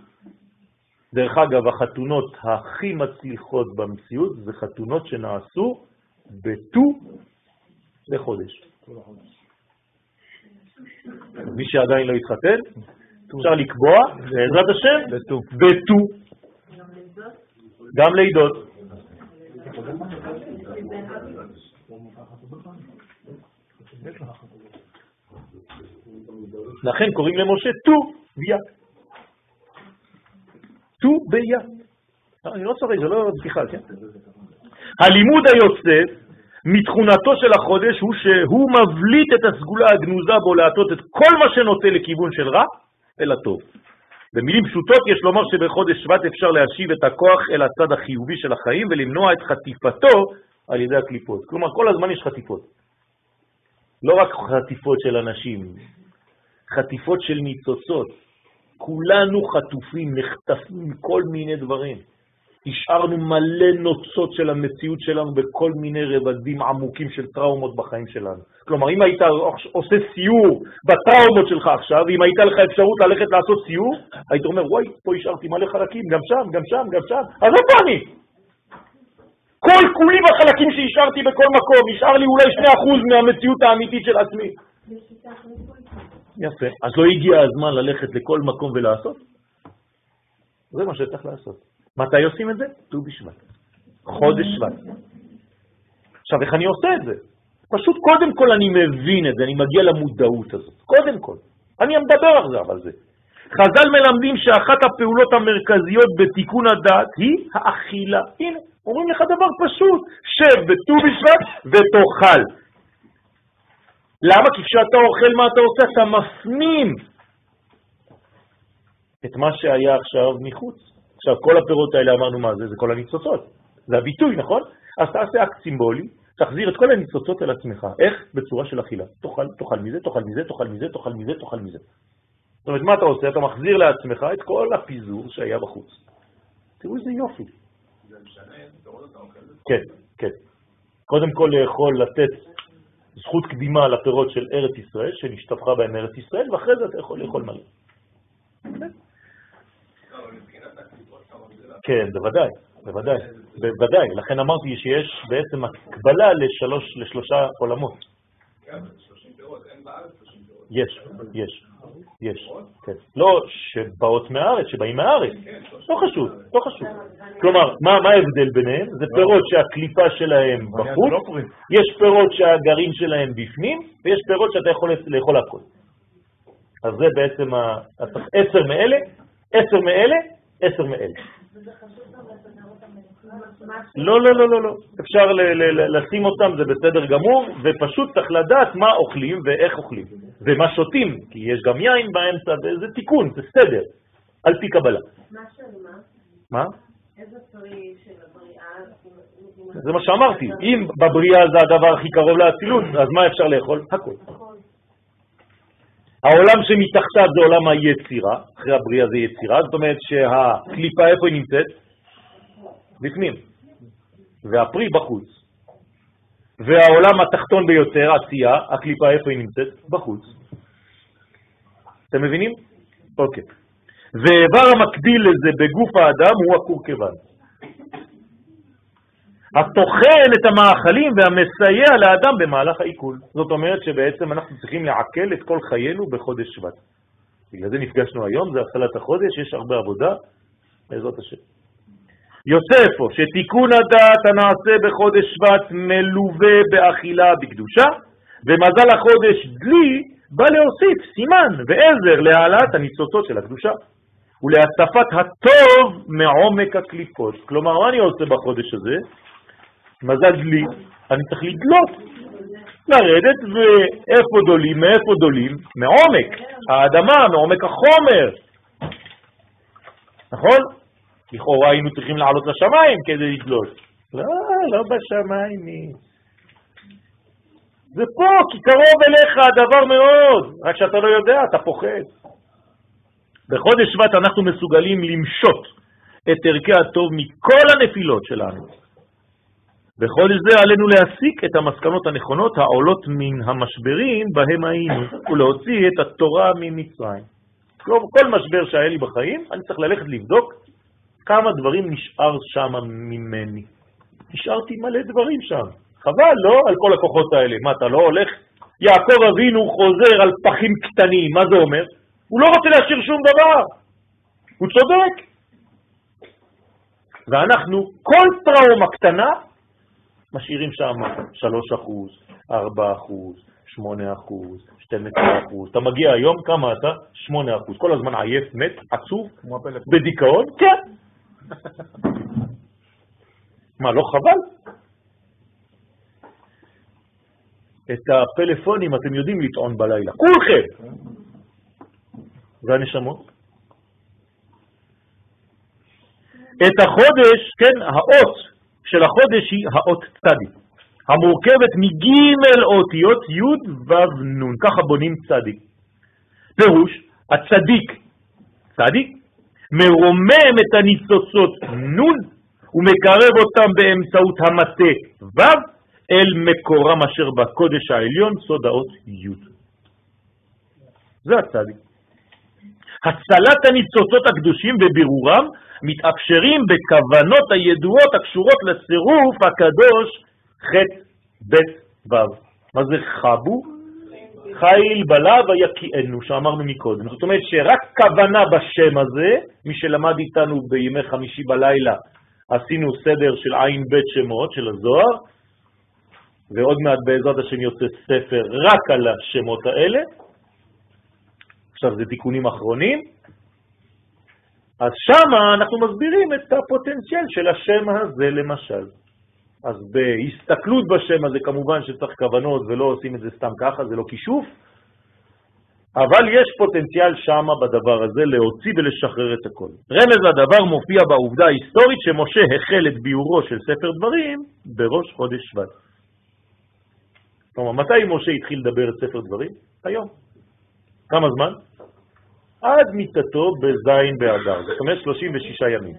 דרך אגב, החתונות הכי מצליחות במציאות זה חתונות שנעשו בט"ו לחודש. מי שעדיין לא התחתן, אפשר לקבוע, בעזרת השם, בט"ו. גם לידות. לכן קוראים למשה ט"ו ביה. ט"ו ביה. אני לא צוחק, זה לא בדיחה, כן? הלימוד היוצא מתכונתו של החודש הוא שהוא מבליט את הסגולה הגנוזה בו להטות את כל מה שנוטה לכיוון של רע אל הטוב. במילים פשוטות יש לומר שבחודש שבט אפשר להשיב את הכוח אל הצד החיובי של החיים ולמנוע את חטיפתו על ידי הקליפות. כלומר, כל הזמן יש חטיפות. לא רק חטיפות של אנשים, חטיפות של ניצוצות. כולנו חטופים, נחטפים מכל מיני דברים. השארנו מלא נוצות של המציאות שלנו בכל מיני רבדים עמוקים של טראומות בחיים שלנו. כלומר, אם היית עושה סיור בטראומות שלך עכשיו, אם הייתה לך אפשרות ללכת לעשות סיור, היית אומר, וואי, פה השארתי מלא חלקים, גם שם, גם שם, גם שם, אז איפה אני? כל כולי בחלקים שהשארתי בכל מקום, השאר לי אולי 2% מהמציאות האמיתית של עצמי. יפה. אז לא הגיע הזמן ללכת לכל מקום ולעשות? זה מה שצריך לעשות. מתי עושים את זה? ט"ו בשבט. חודש שבט. עכשיו, איך אני עושה את זה? פשוט קודם כל אני מבין את זה, אני מגיע למודעות הזאת. קודם כל. אני מדבר על זה. חז"ל מלמדים שאחת הפעולות המרכזיות בתיקון הדעת היא האכילה. הנה, אומרים לך דבר פשוט, שב בט"ו בשבט ותאכל. למה? כי כשאתה אוכל, מה אתה עושה? אתה מפנים את מה שהיה עכשיו מחוץ. עכשיו, כל הפירות האלה אמרנו מה זה? זה כל הניצוצות. זה הביטוי, נכון? אז תעשה אקט סימבולי, תחזיר את כל הניצוצות אל עצמך. איך? בצורה של אכילה. תאכל, תאכל מזה, תאכל מזה, תאכל מזה, תאכל מזה, תאכל מזה. זאת אומרת, מה אתה עושה? אתה מחזיר לעצמך את כל הפיזור שהיה בחוץ. תראו איזה יופי. זה משנה, כן, כן. קודם כל לאכול, לתת זכות קדימה לפירות של ארץ ישראל, שנשתפכה בהם ארץ ישראל, ואחרי זה אתה יכול לאכול מלא. כן. כן, בוודאי, בוודאי, בוודאי. לכן אמרתי שיש בעצם הקבלה לשלוש, לשלושה עולמות. יש, יש, יש, כן. לא שבאות מהארץ, שבאים מהארץ. לא חשוב, לא חשוב. כלומר, מה ההבדל ביניהם? זה פירות שהקליפה שלהם בחוץ, יש פירות שהגרעין שלהם בפנים, ויש פירות שאתה יכול לאכול הכל. אז זה בעצם עשר מאלה, עשר מאלה, עשר מאלה. לא, לא, לא, לא, לא. אפשר לשים אותם, זה בסדר גמור, ופשוט צריך לדעת מה אוכלים ואיך אוכלים, ומה שותים, כי יש גם יין באמצע, וזה תיקון, זה סדר, על פי קבלה. מה של מה? מה? איזה פרי של הבריאה? זה מה שאמרתי, אם בבריאה זה הדבר הכי קרוב לאצילות, אז מה אפשר לאכול? הכל. העולם שמתחתיו זה עולם היצירה, אחרי הבריאה זה יצירה, זאת אומרת שהקליפה איפה היא נמצאת? בפנים. והפרי בחוץ. והעולם התחתון ביותר, עשייה, הקליפה איפה היא נמצאת? בחוץ. אתם מבינים? אוקיי. ואיבר המקביל לזה בגוף האדם הוא הקורקבן. הטוחן את המאכלים והמסייע לאדם במהלך העיכול. זאת אומרת שבעצם אנחנו צריכים לעכל את כל חיינו בחודש שבט. בגלל זה נפגשנו היום, זה התחלת החודש, יש הרבה עבודה, בעזרת השם. אפוא שתיקון הדעת הנעשה בחודש שבט מלווה באכילה בקדושה, ומזל החודש דלי בא להוסיף סימן ועזר להעלאת הניצוצות של הקדושה ולהצפת הטוב מעומק הקליפות. כלומר, מה אני עושה בחודש הזה? מזל דלי, אני צריך לדלות, לרדת, ואיפה דולים? מאיפה דולים? מעומק האדמה, מעומק החומר. נכון? לכאורה היינו צריכים לעלות לשמיים כדי לדלות. לא, לא בשמיים. זה פה, כי קרוב אליך הדבר מאוד, רק שאתה לא יודע, אתה פוחד. בחודש שבט אנחנו מסוגלים למשות את ערכי הטוב מכל הנפילות שלנו. בחודש זה עלינו להסיק את המסקנות הנכונות העולות מן המשברים בהם היינו, ולהוציא את התורה ממצרים. כל משבר שהיה לי בחיים, אני צריך ללכת לבדוק כמה דברים נשאר שם ממני. נשארתי מלא דברים שם. חבל, לא? על כל הכוחות האלה. מה, אתה לא הולך? יעקב אבינו חוזר על פחים קטנים, מה זה אומר? הוא לא רוצה להשאיר שום דבר. הוא צודק. ואנחנו, כל טראומה קטנה, משאירים שם 3 אחוז, 4 אחוז, 8 אחוז, 12 אחוז. אתה מגיע היום, כמה אתה? 8 אחוז. כל הזמן עייף, מת, עצוב, בדיכאון? כן. מה, לא חבל? את הפלאפונים אתם יודעים לטעון בלילה, כולכם. והנשמות? את החודש, כן, האות של החודש היא האות צדי, המורכבת מג' אותיות י' ו' נ', ככה בונים צדי. פירוש, הצדיק, צדיק, מרומם את הניצוצות נ' ומקרב אותם באמצעות המטה ו' אל מקורם אשר בקודש העליון, סוד האות י'. זה הצדיק. הצלת הניצוצות הקדושים ובירורם מתאפשרים בכוונות הידועות הקשורות לצירוף הקדוש ח' ב' ו'. מה זה חבו? חיל בלה ויקיענו, שאמרנו מקודם. זאת אומרת שרק כוונה בשם הזה, מי שלמד איתנו בימי חמישי בלילה, עשינו סדר של עין בית שמות של הזוהר, ועוד מעט בעזרת השם יוצא ספר רק על השמות האלה. עכשיו זה תיקונים אחרונים. אז שמה אנחנו מסבירים את הפוטנציאל של השם הזה למשל. אז בהסתכלות בשם הזה כמובן שצריך כוונות ולא עושים את זה סתם ככה, זה לא כישוף, אבל יש פוטנציאל שם בדבר הזה להוציא ולשחרר את הכל. רמז לדבר מופיע בעובדה ההיסטורית שמשה החל את ביורו של ספר דברים בראש חודש שבט. כלומר, מתי משה התחיל לדבר את ספר דברים? היום. כמה זמן? עד מיטתו בזין באדר, זאת אומרת 36 ימים.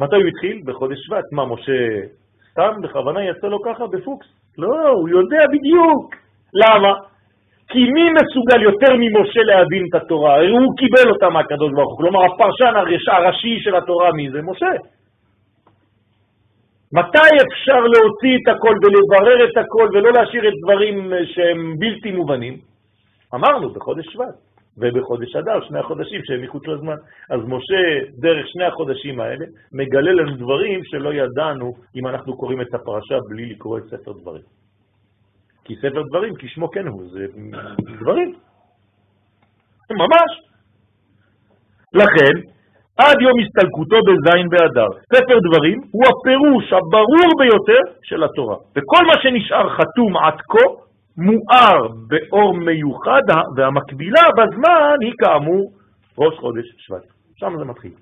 מתי הוא התחיל? בחודש שבט. מה, משה סתם בכוונה יצא לו ככה בפוקס? לא, הוא יודע בדיוק. למה? כי מי מסוגל יותר ממשה להבין את התורה? הוא קיבל אותה מהקדוש ברוך הוא. כלומר, הפרשן הראשי של התורה מי זה? משה. מתי אפשר להוציא את הכל ולברר את הכל ולא להשאיר את דברים שהם בלתי מובנים? אמרנו, בחודש שבט ובחודש אדר, שני החודשים שהם מחוץ לזמן. אז משה, דרך שני החודשים האלה, מגלה לנו דברים שלא ידענו אם אנחנו קוראים את הפרשה בלי לקרוא את ספר דברים. כי ספר דברים, כשמו כן הוא, זה דברים. ממש. לכן, עד יום הסתלקותו בזין באדר. ספר דברים הוא הפירוש הברור ביותר של התורה. וכל מה שנשאר חתום עד כה מואר באור מיוחד, והמקבילה בזמן היא כאמור ראש חודש שבט. שם זה מתחיל.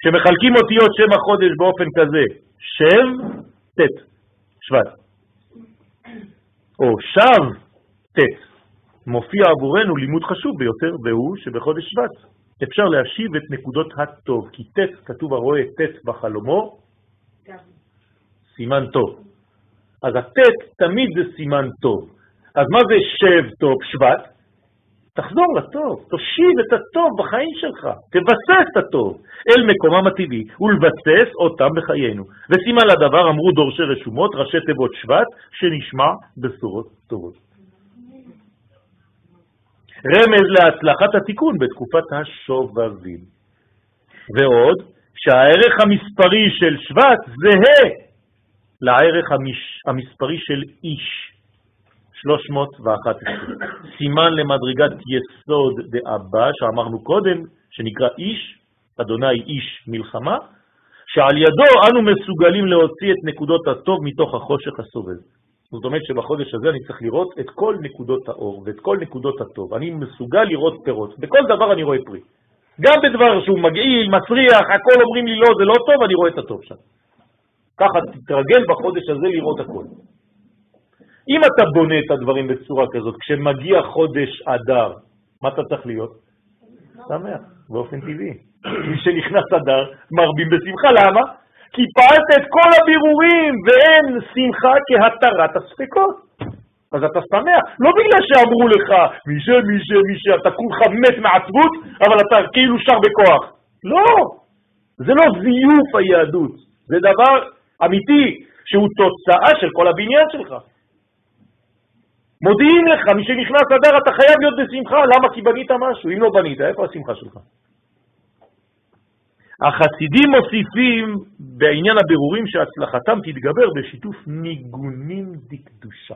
כשמחלקים אותיות שם החודש באופן כזה, שב, ט', שבט, או שב, ט', מופיע עבורנו לימוד חשוב ביותר, והוא שבחודש שבט אפשר להשיב את נקודות הטוב, כי ט', כתוב הרואה ט' בחלומו, סימן טוב. אז הט' תמיד זה סימן טוב. אז מה זה שב טוב שבט? תחזור לטוב, תושיב את הטוב בחיים שלך, תבסס את הטוב אל מקומם הטבעי ולבסס אותם בחיינו. וסימן לדבר אמרו דורשי רשומות, ראשי תיבות שבט, שנשמע בשורות טובות. רמז להצלחת התיקון בתקופת השובבים. ועוד, שהערך המספרי של שבט זהה לערך המש... המספרי של איש, 311. סימן למדרגת יסוד דאבא, שאמרנו קודם, שנקרא איש, אדוני איש מלחמה, שעל ידו אנו מסוגלים להוציא את נקודות הטוב מתוך החושך הסובב. זאת אומרת שבחודש הזה אני צריך לראות את כל נקודות האור ואת כל נקודות הטוב. אני מסוגל לראות פירות. בכל דבר אני רואה פרי. גם בדבר שהוא מגעיל, מצריח, הכל אומרים לי לא, זה לא טוב, אני רואה את הטוב שם. ככה תתרגל בחודש הזה לראות הכל. אם אתה בונה את הדברים בצורה כזאת, כשמגיע חודש אדר, מה אתה צריך להיות? שמח, באופן טבעי. מי שנכנס אדר, מרבים בשמחה. למה? כי פעלת את כל הבירורים ואין שמחה כהתרת הספקות. אז אתה שמח, לא בגלל שאמרו לך, מי ש, מי ש, מי ש, אתה כולך מת מעצבות, אבל אתה כאילו שר בכוח. לא, זה לא זיוף היהדות, זה דבר אמיתי, שהוא תוצאה של כל הבניין שלך. מודיעים לך, מי שנכנס אדר אתה חייב להיות בשמחה, למה? כי בנית משהו, אם לא בנית, איפה השמחה שלך? החסידים מוסיפים בעניין הבירורים שהצלחתם תתגבר בשיתוף ניגונים דקדושה.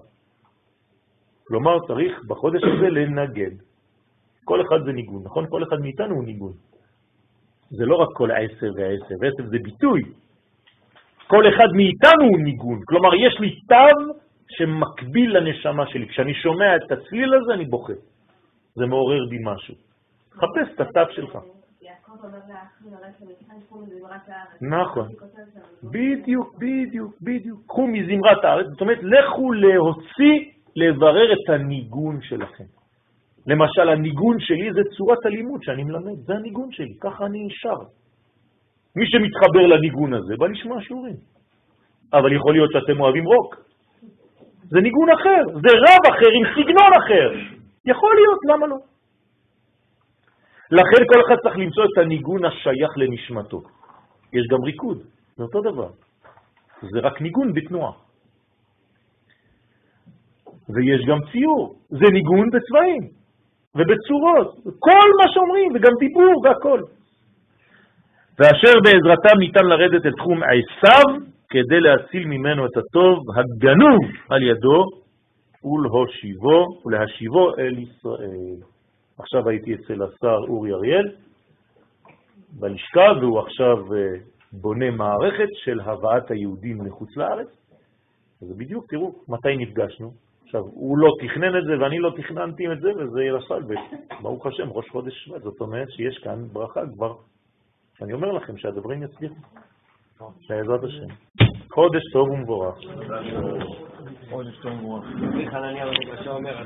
כלומר, צריך בחודש הזה לנגן. כל אחד זה ניגון, נכון? כל אחד מאיתנו הוא ניגון. זה לא רק כל עשר ועשר, ועשר זה ביטוי. כל אחד מאיתנו הוא ניגון. כלומר, יש לי תו שמקביל לנשמה שלי. כשאני שומע את הצליל הזה, אני בוכה. זה מעורר בי משהו. חפש את התו שלך. נכון. בדיוק, בדיוק, בדיוק. קחו מזמרת הארץ, זאת אומרת, לכו להוציא, לברר את הניגון שלכם. למשל, הניגון שלי זה צורת הלימוד שאני מלמד, זה הניגון שלי, ככה אני שר. מי שמתחבר לניגון הזה בא לשמוע שיעורים. אבל יכול להיות שאתם אוהבים רוק. זה ניגון אחר, זה רב אחר עם סגנון אחר. יכול להיות, למה לא? לכן כל אחד צריך למצוא את הניגון השייך לנשמתו. יש גם ריקוד, זה אותו דבר. זה רק ניגון בתנועה. ויש גם ציור, זה ניגון בצבעים ובצורות, כל מה שאומרים, וגם דיבור והכל. ואשר בעזרתם ניתן לרדת אל תחום עשיו כדי להציל ממנו את הטוב הגנוב על ידו ולהושיבו, ולהשיבו אל ישראל. עכשיו הייתי אצל השר אורי אריאל בלשכה, והוא עכשיו אה, בונה מערכת של הבאת היהודים מחוץ לארץ. אז בדיוק, תראו, מתי נפגשנו. עכשיו, הוא לא תכנן את זה ואני לא תכננתי את זה, וזה ירסל, וברוך השם, ראש חודש שבט, זאת אומרת שיש כאן ברכה כבר. אני אומר לכם שהדברים יצליחו, בעזרת השם. חודש טוב ומבורך. חודש טוב ומבורך. חנניה בבקשה אומר.